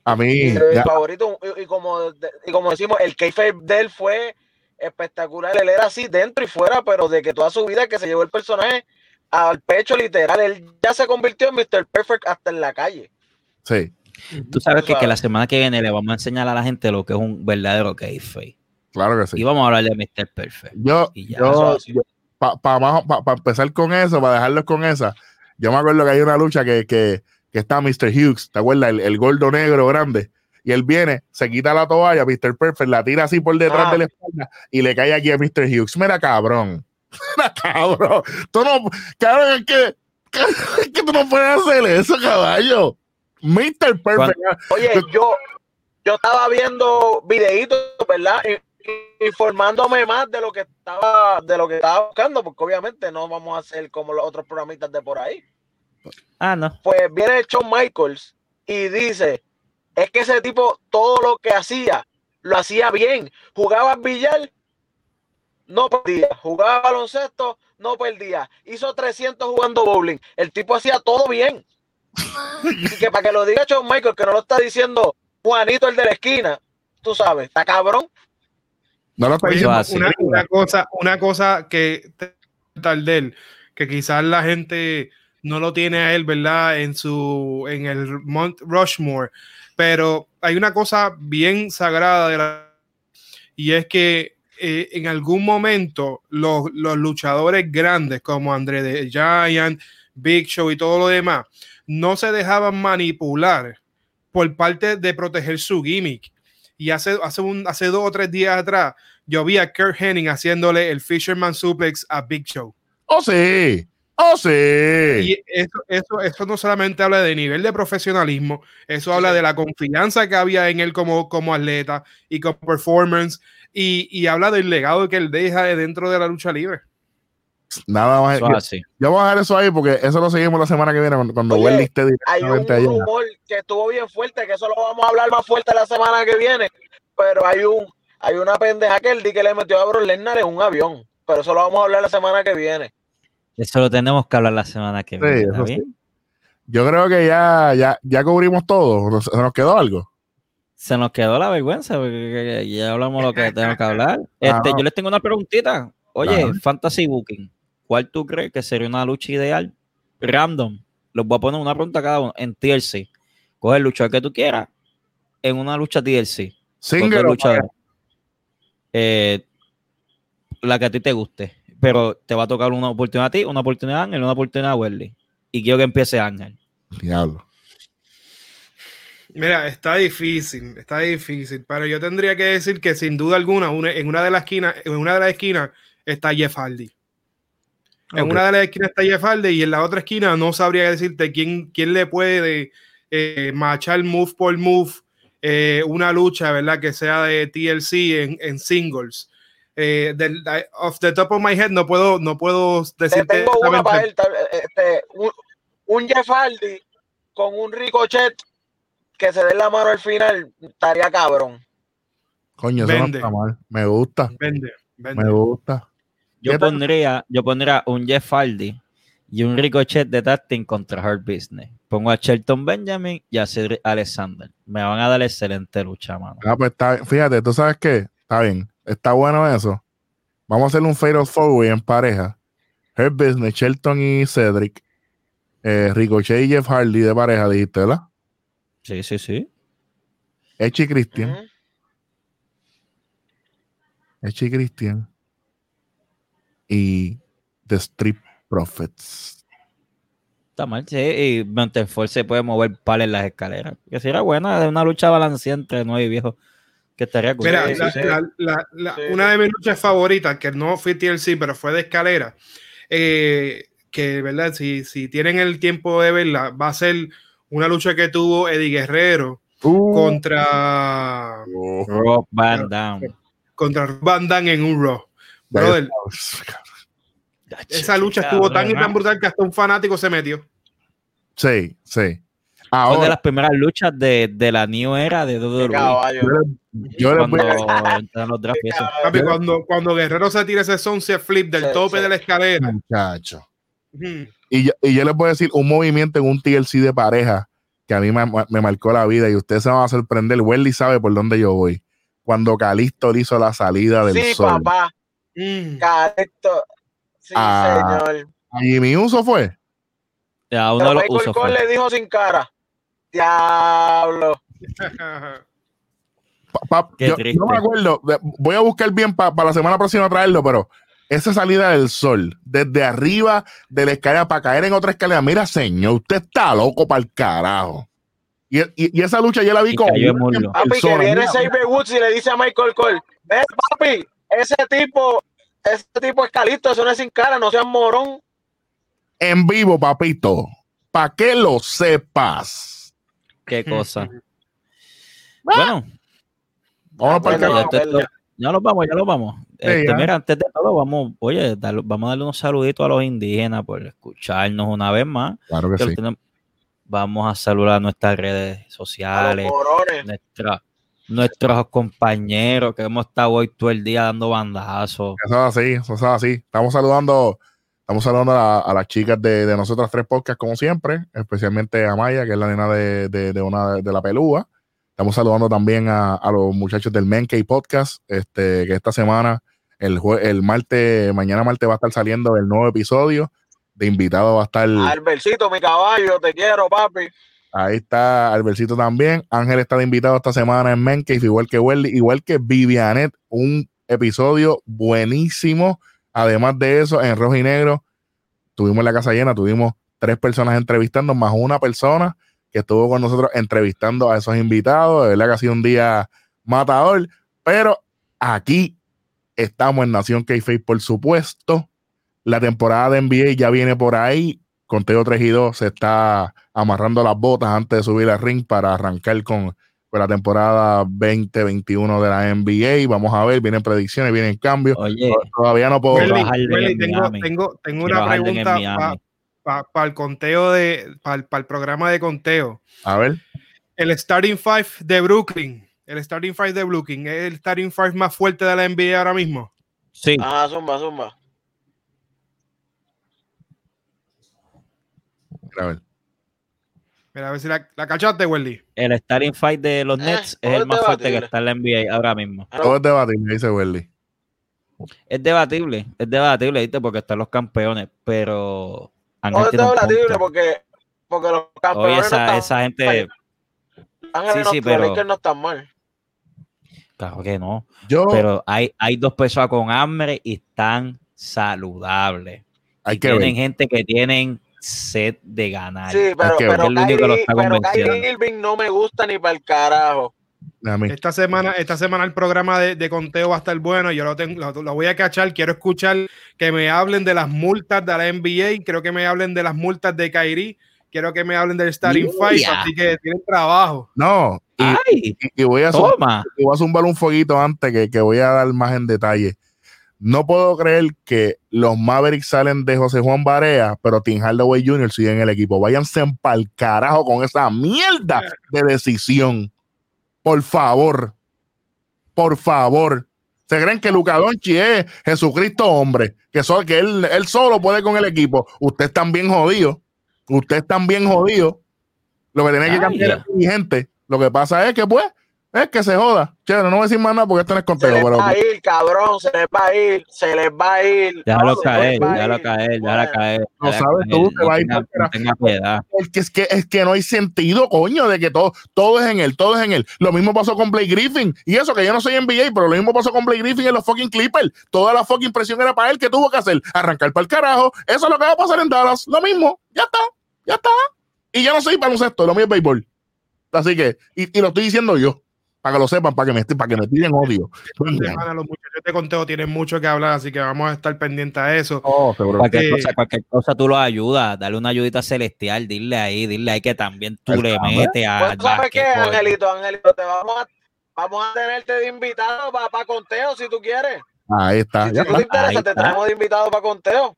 A mí, ya- favoritos, y, y como, y como decimos, el kayfabe de él fue espectacular. Él era así dentro y fuera, pero de que toda su vida que se llevó el personaje al pecho literal, él ya se convirtió en Mr. Perfect hasta en la calle. sí, Tú sabes que, que la semana que viene le vamos a enseñar a la gente lo que es un verdadero kayfabe. claro que sí. Y vamos a hablar de Mr. Perfect. Yo, Y ya, yo, eso así. para empezar con eso, para dejarlos con esa, yo me acuerdo que hay una lucha que, que, que está Mr. Hughes, ¿te acuerdas? El, el gordo negro grande. Y él viene, se quita la toalla, Mr. Perfect, la tira así por detrás Ah. de la espalda y le cae aquí a Mr. Hughes. Mira, cabrón. *laughs* Mira, cabrón. Tú no, cabrón, es que, *laughs* es que tú no puedes hacer eso, caballo. Mr. Perfect. Oye, yo, yo estaba viendo videitos, ¿verdad? Informándome más de lo que estaba, de lo que estaba buscando, porque obviamente no vamos a hacer como los otros programitas de por ahí. Ah, no. Pues viene Shawn Michaels y dice, es que ese tipo todo lo que hacía, lo hacía bien. Jugaba billar, no perdía. Jugaba baloncesto, no perdía. Hizo 300 jugando bowling. El tipo hacía todo bien. *laughs* Y que para que lo diga Shawn Michaels, que no lo está diciendo Juanito el de la esquina, tú sabes, está cabrón. No lo está diciendo. así. una, una cosa, una cosa que te- tal de él, que quizás la gente no lo tiene a él, ¿verdad? En su, en el Mount Rushmore, pero hay una cosa bien sagrada de la, y es que eh, en algún momento los, los luchadores grandes como André the Giant, Big Show y todo lo demás, no se dejaban manipular por parte de proteger su gimmick. Y hace, hace, un, hace dos o tres días atrás, yo vi a Kurt Hennig haciéndole el Fisherman Suplex a Big Show. Oh, sí. Oh, sí. Y eso, eso, eso no solamente habla de nivel de profesionalismo, eso habla de la confianza que había en él como, como atleta y como performance, y, y habla del legado que él deja de dentro de la lucha libre. Nada más. Eso Yo, así. yo voy a dejar eso ahí porque eso lo seguimos la semana que viene cuando, cuando Oye, Welly esté Hay un allá. rumor que estuvo bien fuerte, que eso lo vamos a hablar más fuerte la semana que viene, pero hay un hay una pendeja que él di que le metió a Brock Lesnar en un avión, pero eso lo vamos a hablar la semana que viene. Eso lo tenemos que hablar la semana que viene. Yo creo que ya, ya, ya cubrimos todo. ¿Nos- ¿Se nos quedó algo? Se nos quedó la vergüenza porque ya hablamos lo que *laughs* tenemos que hablar. Este, no. Yo les tengo una preguntita. Oye, Ajá. Fantasy Booking, ¿cuál tú crees que sería una lucha ideal? Random. Les voy a poner una pregunta a cada uno en TLC. Coge el luchador que tú quieras en una lucha TLC. Con Single luchadores. Eh, la que a ti te guste. Pero te va a tocar una oportunidad a ti, una oportunidad a Ángel, una oportunidad a Welly. Y quiero que empiece Ángel. Diablo. Mira, está difícil, está difícil, pero yo tendría que decir que sin duda alguna, una- en una de las esquinas, en una de las esquinas está Jeff Hardy. En una de las esquinas está Jeff Hardy y en la otra esquina no sabría decirte quién, quién le puede eh, machar move por move eh, una lucha, ¿verdad? Que sea de TLC en, en singles. Eh, del, off the top of my head no puedo, no puedo Te decirte tengo una para él, este, un, un Jeff Hardy con un Ricochet que se den la mano al final, estaría cabrón. Coño, eso no está mal. Me gusta, Vende, vende. me gusta. Yo pondría, yo pondría un Jeff Hardy y un ricochet de Tasting contra Hurt Business. Pongo a Shelton Benjamin y a Cedric Alexander. Me van a dar excelente lucha, mano. Ah, pues está, fíjate, tú sabes qué, está bien, está bueno eso. Vamos a hacer un Fatal Four Way en pareja. Her Business, Shelton y Cedric. Eh, Ricochet y Jeff Hardy de pareja, dijiste, ¿verdad? Sí, sí, sí. Echi y Christian. Ujú. Echi y Christian. Y The Street Profits. Está mal, sí. Y Montefort se puede mover pal en las escaleras. Que si era buena, de una lucha balanceada entre nueve y viejos. Que estaría cool. Mira, Sí, la- sí, la- la- la- Sí, una de mis luchas favoritas, que no fue TLC, pero fue de escalera, eh, que, ¿verdad? Si, si tienen el tiempo de verla, va a ser una lucha que tuvo Eddie Guerrero Uh. contra, Oh. Rob Van Damme. contra Rob Van Damme en un Raw. Brother, esa lucha estuvo tan y tan brutal que hasta un fanático se metió. Sí, sí. Fue de Ahora, las primeras luchas de, de la New Era de WWE. caballo. yo les voy Cuando a y. Papi, cuando, cuando Guerrero se tira ese sunset flip del Sí, tope sí. de la escalera. muchacho. Y yo, y yo les voy a decir un movimiento en un TLC de pareja que a mí me, me marcó la vida y ustedes se van a sorprender. Welly sabe por dónde yo voy. Cuando Calisto le hizo la salida del Sí, sol. papá. mm. Correcto. Sí, Ah. señor. A Jimmy Uso fue. A uno Pero de los Michael usos. Cole fue. le dijo sin cara. Diablo. Pa- pa- Qué yo triste. no me acuerdo. Voy a buscar bien para la semana próxima traerlo, pero esa salida del sol, desde arriba de la escalera para caer en otra escalera. Mira, señor, usted está loco para el carajo. Y, y- y esa lucha yo la vi Y con. Papi, que viene Saber Woods y le dice a Michael Cole, ve papi, ese tipo, ese tipo es calito, eso no es sin cara, no seas morón. en vivo, papito. Para que lo sepas. Qué *laughs* cosa. Bueno, Vamos para el ya, nos vamos, ya nos vamos. Este, ya. mira, antes de todo, vamos, oye, dar- vamos a darle unos saluditos a los indígenas por escucharnos una vez más. Claro que Que sí. tenemos- Vamos a saludar a nuestras redes sociales, nuestra- nuestros compañeros que hemos estado hoy todo el día dando bandazos. Eso es así, eso es así. Estamos saludando, estamos saludando a, la- a las chicas de, de nosotras tres podcasts, como siempre, especialmente a Maya, que es la nena de, de- de una de la pelúa. Estamos saludando también a, a los muchachos del Menkey Podcast, este, que esta semana, el, jue- el martes, mañana martes va a estar saliendo el nuevo episodio. De invitado va a estar, Albercito, mi caballo, te quiero, papi. ahí está Albercito también. Ángel está de invitado esta semana en Menkey, igual que Welly, igual que Vivianet, un episodio buenísimo. Además de eso, en rojo y negro, tuvimos la casa llena, tuvimos tres personas entrevistando, más una persona que estuvo con nosotros entrevistando a esos invitados. De verdad que ha sido un día matador, pero aquí estamos en Nación k por supuesto. La temporada de NBA ya viene por ahí. Conteo 3 y 2 se está amarrando las botas antes de subir al ring para arrancar con, con la temporada 2021 de la NBA. Vamos a ver, vienen predicciones, vienen cambios. Oye, Todavía no puedo. De Welly, tengo, tengo, tengo una pregunta para el conteo de, para el programa de conteo. A ver. El starting five de Brooklyn, el starting five de Brooklyn, ¿es el starting five más fuerte de la NBA ahora mismo? Sí, Ah, zumba, zumba. A ver. Mira, a ver si la, la cachaste, Welly. el starting fight de los Eh, Nets es el más fuerte que está en la NBA ahora mismo. Todo es debatible, dice Welly. Es debatible, es debatible, ¿viste? Porque están los campeones, pero Todo es debatible porque, porque los Oye, campeones esa, no están esa gente, Ángeles sí, no- sí, pero- Lakers no están mal. claro que no, Yo, pero hay, hay dos personas con hambre y están saludables. hay Y que tienen ver. gente que tienen sed de ganar. Sí, pero, que pero, único que lo Kyrie, está pero. Kyrie Irving no me gusta ni para el carajo. Esta semana, esta semana el programa de, de conteo va a estar bueno. Yo lo, tengo, lo, lo voy a cachar. Quiero escuchar que me hablen de las multas de la NBA. Quiero que me hablen de las multas de Kyrie. Quiero que me hablen del starting Yeah. five. Así que tienen trabajo. No, y, ¡Ay! y- y voy, a zumbar, y voy a zumbar un fueguito antes que, que voy a dar más en detalle. No puedo creer que los Mavericks salen de José Juan Barea, pero Tim Hardaway Jr. sigue en el equipo. Váyanse pa'l carajo con esa mierda de decisión. Por favor. Por favor. Se creen que Luca Doncic es Jesucristo hombre, que, so- que él, él solo puede con el equipo. Usted están bien jodido. Usted están bien jodido. Lo que tiene que cambiar es dirigente. Lo que pasa es que, pues, es que se joda. Chévere, no voy a decir más nada porque esto no es Se conteo, les pero va a ir, cabrón, se les va a ir, se les va a ir. Déjalo se caer, les va a déjalo caer, déjalo caer. Lo déjalo sabes tú, te va a ir tenga- cualquiera. no tenga piedad. Porque es que, es que no hay sentido, coño, de que todo, todo es en él, todo es en él. Lo mismo pasó con Blake Griffin. Y eso que yo no soy NBA, pero lo mismo pasó con Blake Griffin en los fucking Clippers. Toda la fucking presión era para él. ¿Qué tuvo que hacer? Arrancar para el carajo. Eso es lo que va a pasar en Dallas. Lo mismo. Ya está. Ya está. Y yo no soy baloncesto, lo mío es béisbol. Así que, y, y lo estoy diciendo yo, para que lo sepan, para que me, para que me tiren odio. Semana, los muchachos de conteo tienen mucho que hablar, así que vamos a estar pendientes a eso. Oh, seguro. Cualquier, Sí. cosa, cualquier cosa tú lo ayudas, dale una ayudita celestial, dile ahí, dile ahí que también tú le metes a Pues, ¿Sabes qué, Angelito? Angelito, te vamos a, vamos a tenerte de invitado para conteo si tú quieres. Ahí está. Si Ya ti te interesa, Ahí te está. tenemos de invitado para conteo.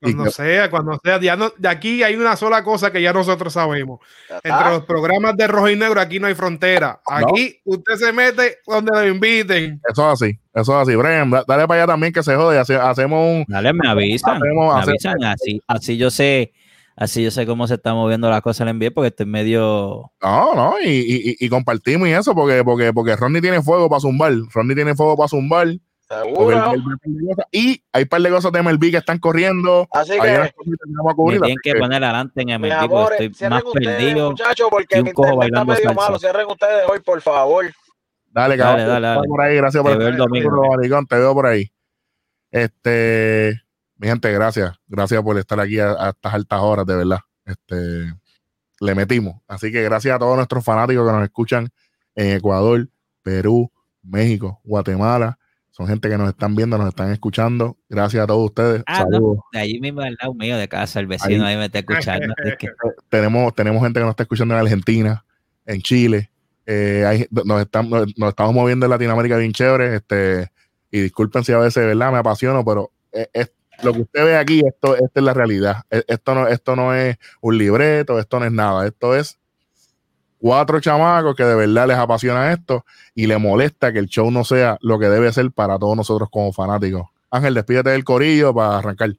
Cuando Y- sea, cuando sea, ya no, de aquí hay una sola cosa que ya nosotros sabemos. Entre los programas de rojo y negro, aquí no hay frontera. Aquí usted se mete donde lo inviten. Eso es así. Eso es así. Brian, da- dale para allá también que se jode. hace- hacemos un. Dale, me avisan, Hacemos- me hacemos- avisan, así, así yo sé, así yo sé cómo se está moviendo la cosa en el NBA porque estoy medio No, no, y, y- y- y compartimos y eso, porque, porque, porque Ronnie tiene fuego para zumbar. Ronnie tiene fuego para zumbar. Y hay un par de cosas de MLB que están corriendo. Así que, unas cositas que vamos a me cubrir. tienen que que poner adelante en MLB porque amores, estoy cierren más ustedes, perdido. muchachos, porque que un cojo está medio salsa. malo. Cierren ustedes hoy, por favor. Dale, Dale, cabrón. dale, dale. Por ahí, gracias por Te veo el estar domingo. Te veo por ahí. Este, mi gente, gracias. Gracias por estar aquí a, a estas altas horas, de verdad. Este, le metimos. Así que gracias a todos nuestros fanáticos que nos escuchan en Ecuador, Perú, México, Guatemala. Son gente que nos están viendo, nos están escuchando. Gracias a todos ustedes. Ah, no. Saludos. De allí mismo al lado mío de casa, el vecino ahí, me está escuchando. que- *laughs* tenemos, tenemos gente que nos está escuchando en Argentina, en Chile. eh, hay- nos, estamos, nos, nos estamos moviendo en Latinoamérica bien chévere. Este, y disculpen si a veces, ¿verdad? Me apasiono, pero es, es- lo que usted ve aquí, esto, esta es la realidad. E- Esto no, esto no es un libreto, esto no es nada. Esto es cuatro chamacos que de verdad les apasiona esto y le molesta que el show no sea lo que debe ser para todos nosotros como fanáticos. Ángel, despídete del corillo para arrancar.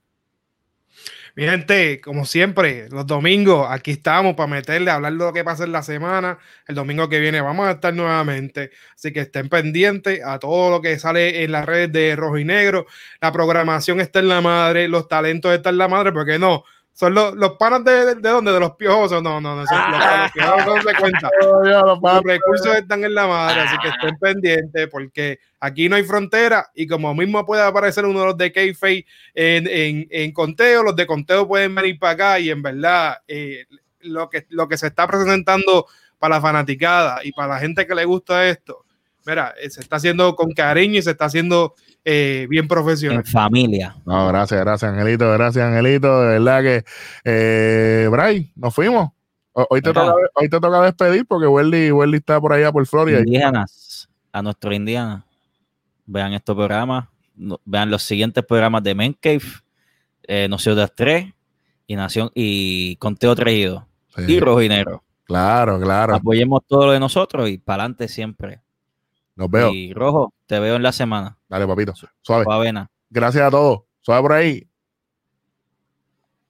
Mi gente, como siempre, los domingos aquí estamos para meterle, hablar de lo que pasa en la semana. El domingo que viene vamos a estar nuevamente. Así que estén pendientes a todo lo que sale en las redes de Rojo y Negro. La programación está en la madre, los talentos están en la madre, porque no. Son los, los panas de, de, de dónde? De los piojosos. No, no, no. Son, los, los piojosos no se cuenta. *laughs* Los recursos están en la madre, así que estén pendientes porque aquí no hay frontera y como mismo puede aparecer uno de los de Keyface en, en, en conteo, los de conteo pueden venir para acá y en verdad eh, lo, que, lo que se está presentando para la fanaticada y para la gente que le gusta esto, mira, eh, se está haciendo con cariño y se está haciendo eh, bien profesional. en familia. No, gracias, gracias, Angelito, gracias, Angelito. De verdad que, eh, Bray, nos fuimos. Ho- Hoy te, toca, hoy te toca despedir porque Welly, Welly está por allá por Florida. Indígenas, a nuestro Indiana, vean estos programas, no- vean los siguientes programas de Men Cave, eh, Nosotros Tres y Nación y Conteo Traído Sí, y Rojo y Negro. claro, claro. Apoyemos todo lo de nosotros y para adelante siempre. Nos veo. Y Rojo, te veo en la semana. Dale, papito. Suave. Avena. Gracias a todos. Suave por ahí.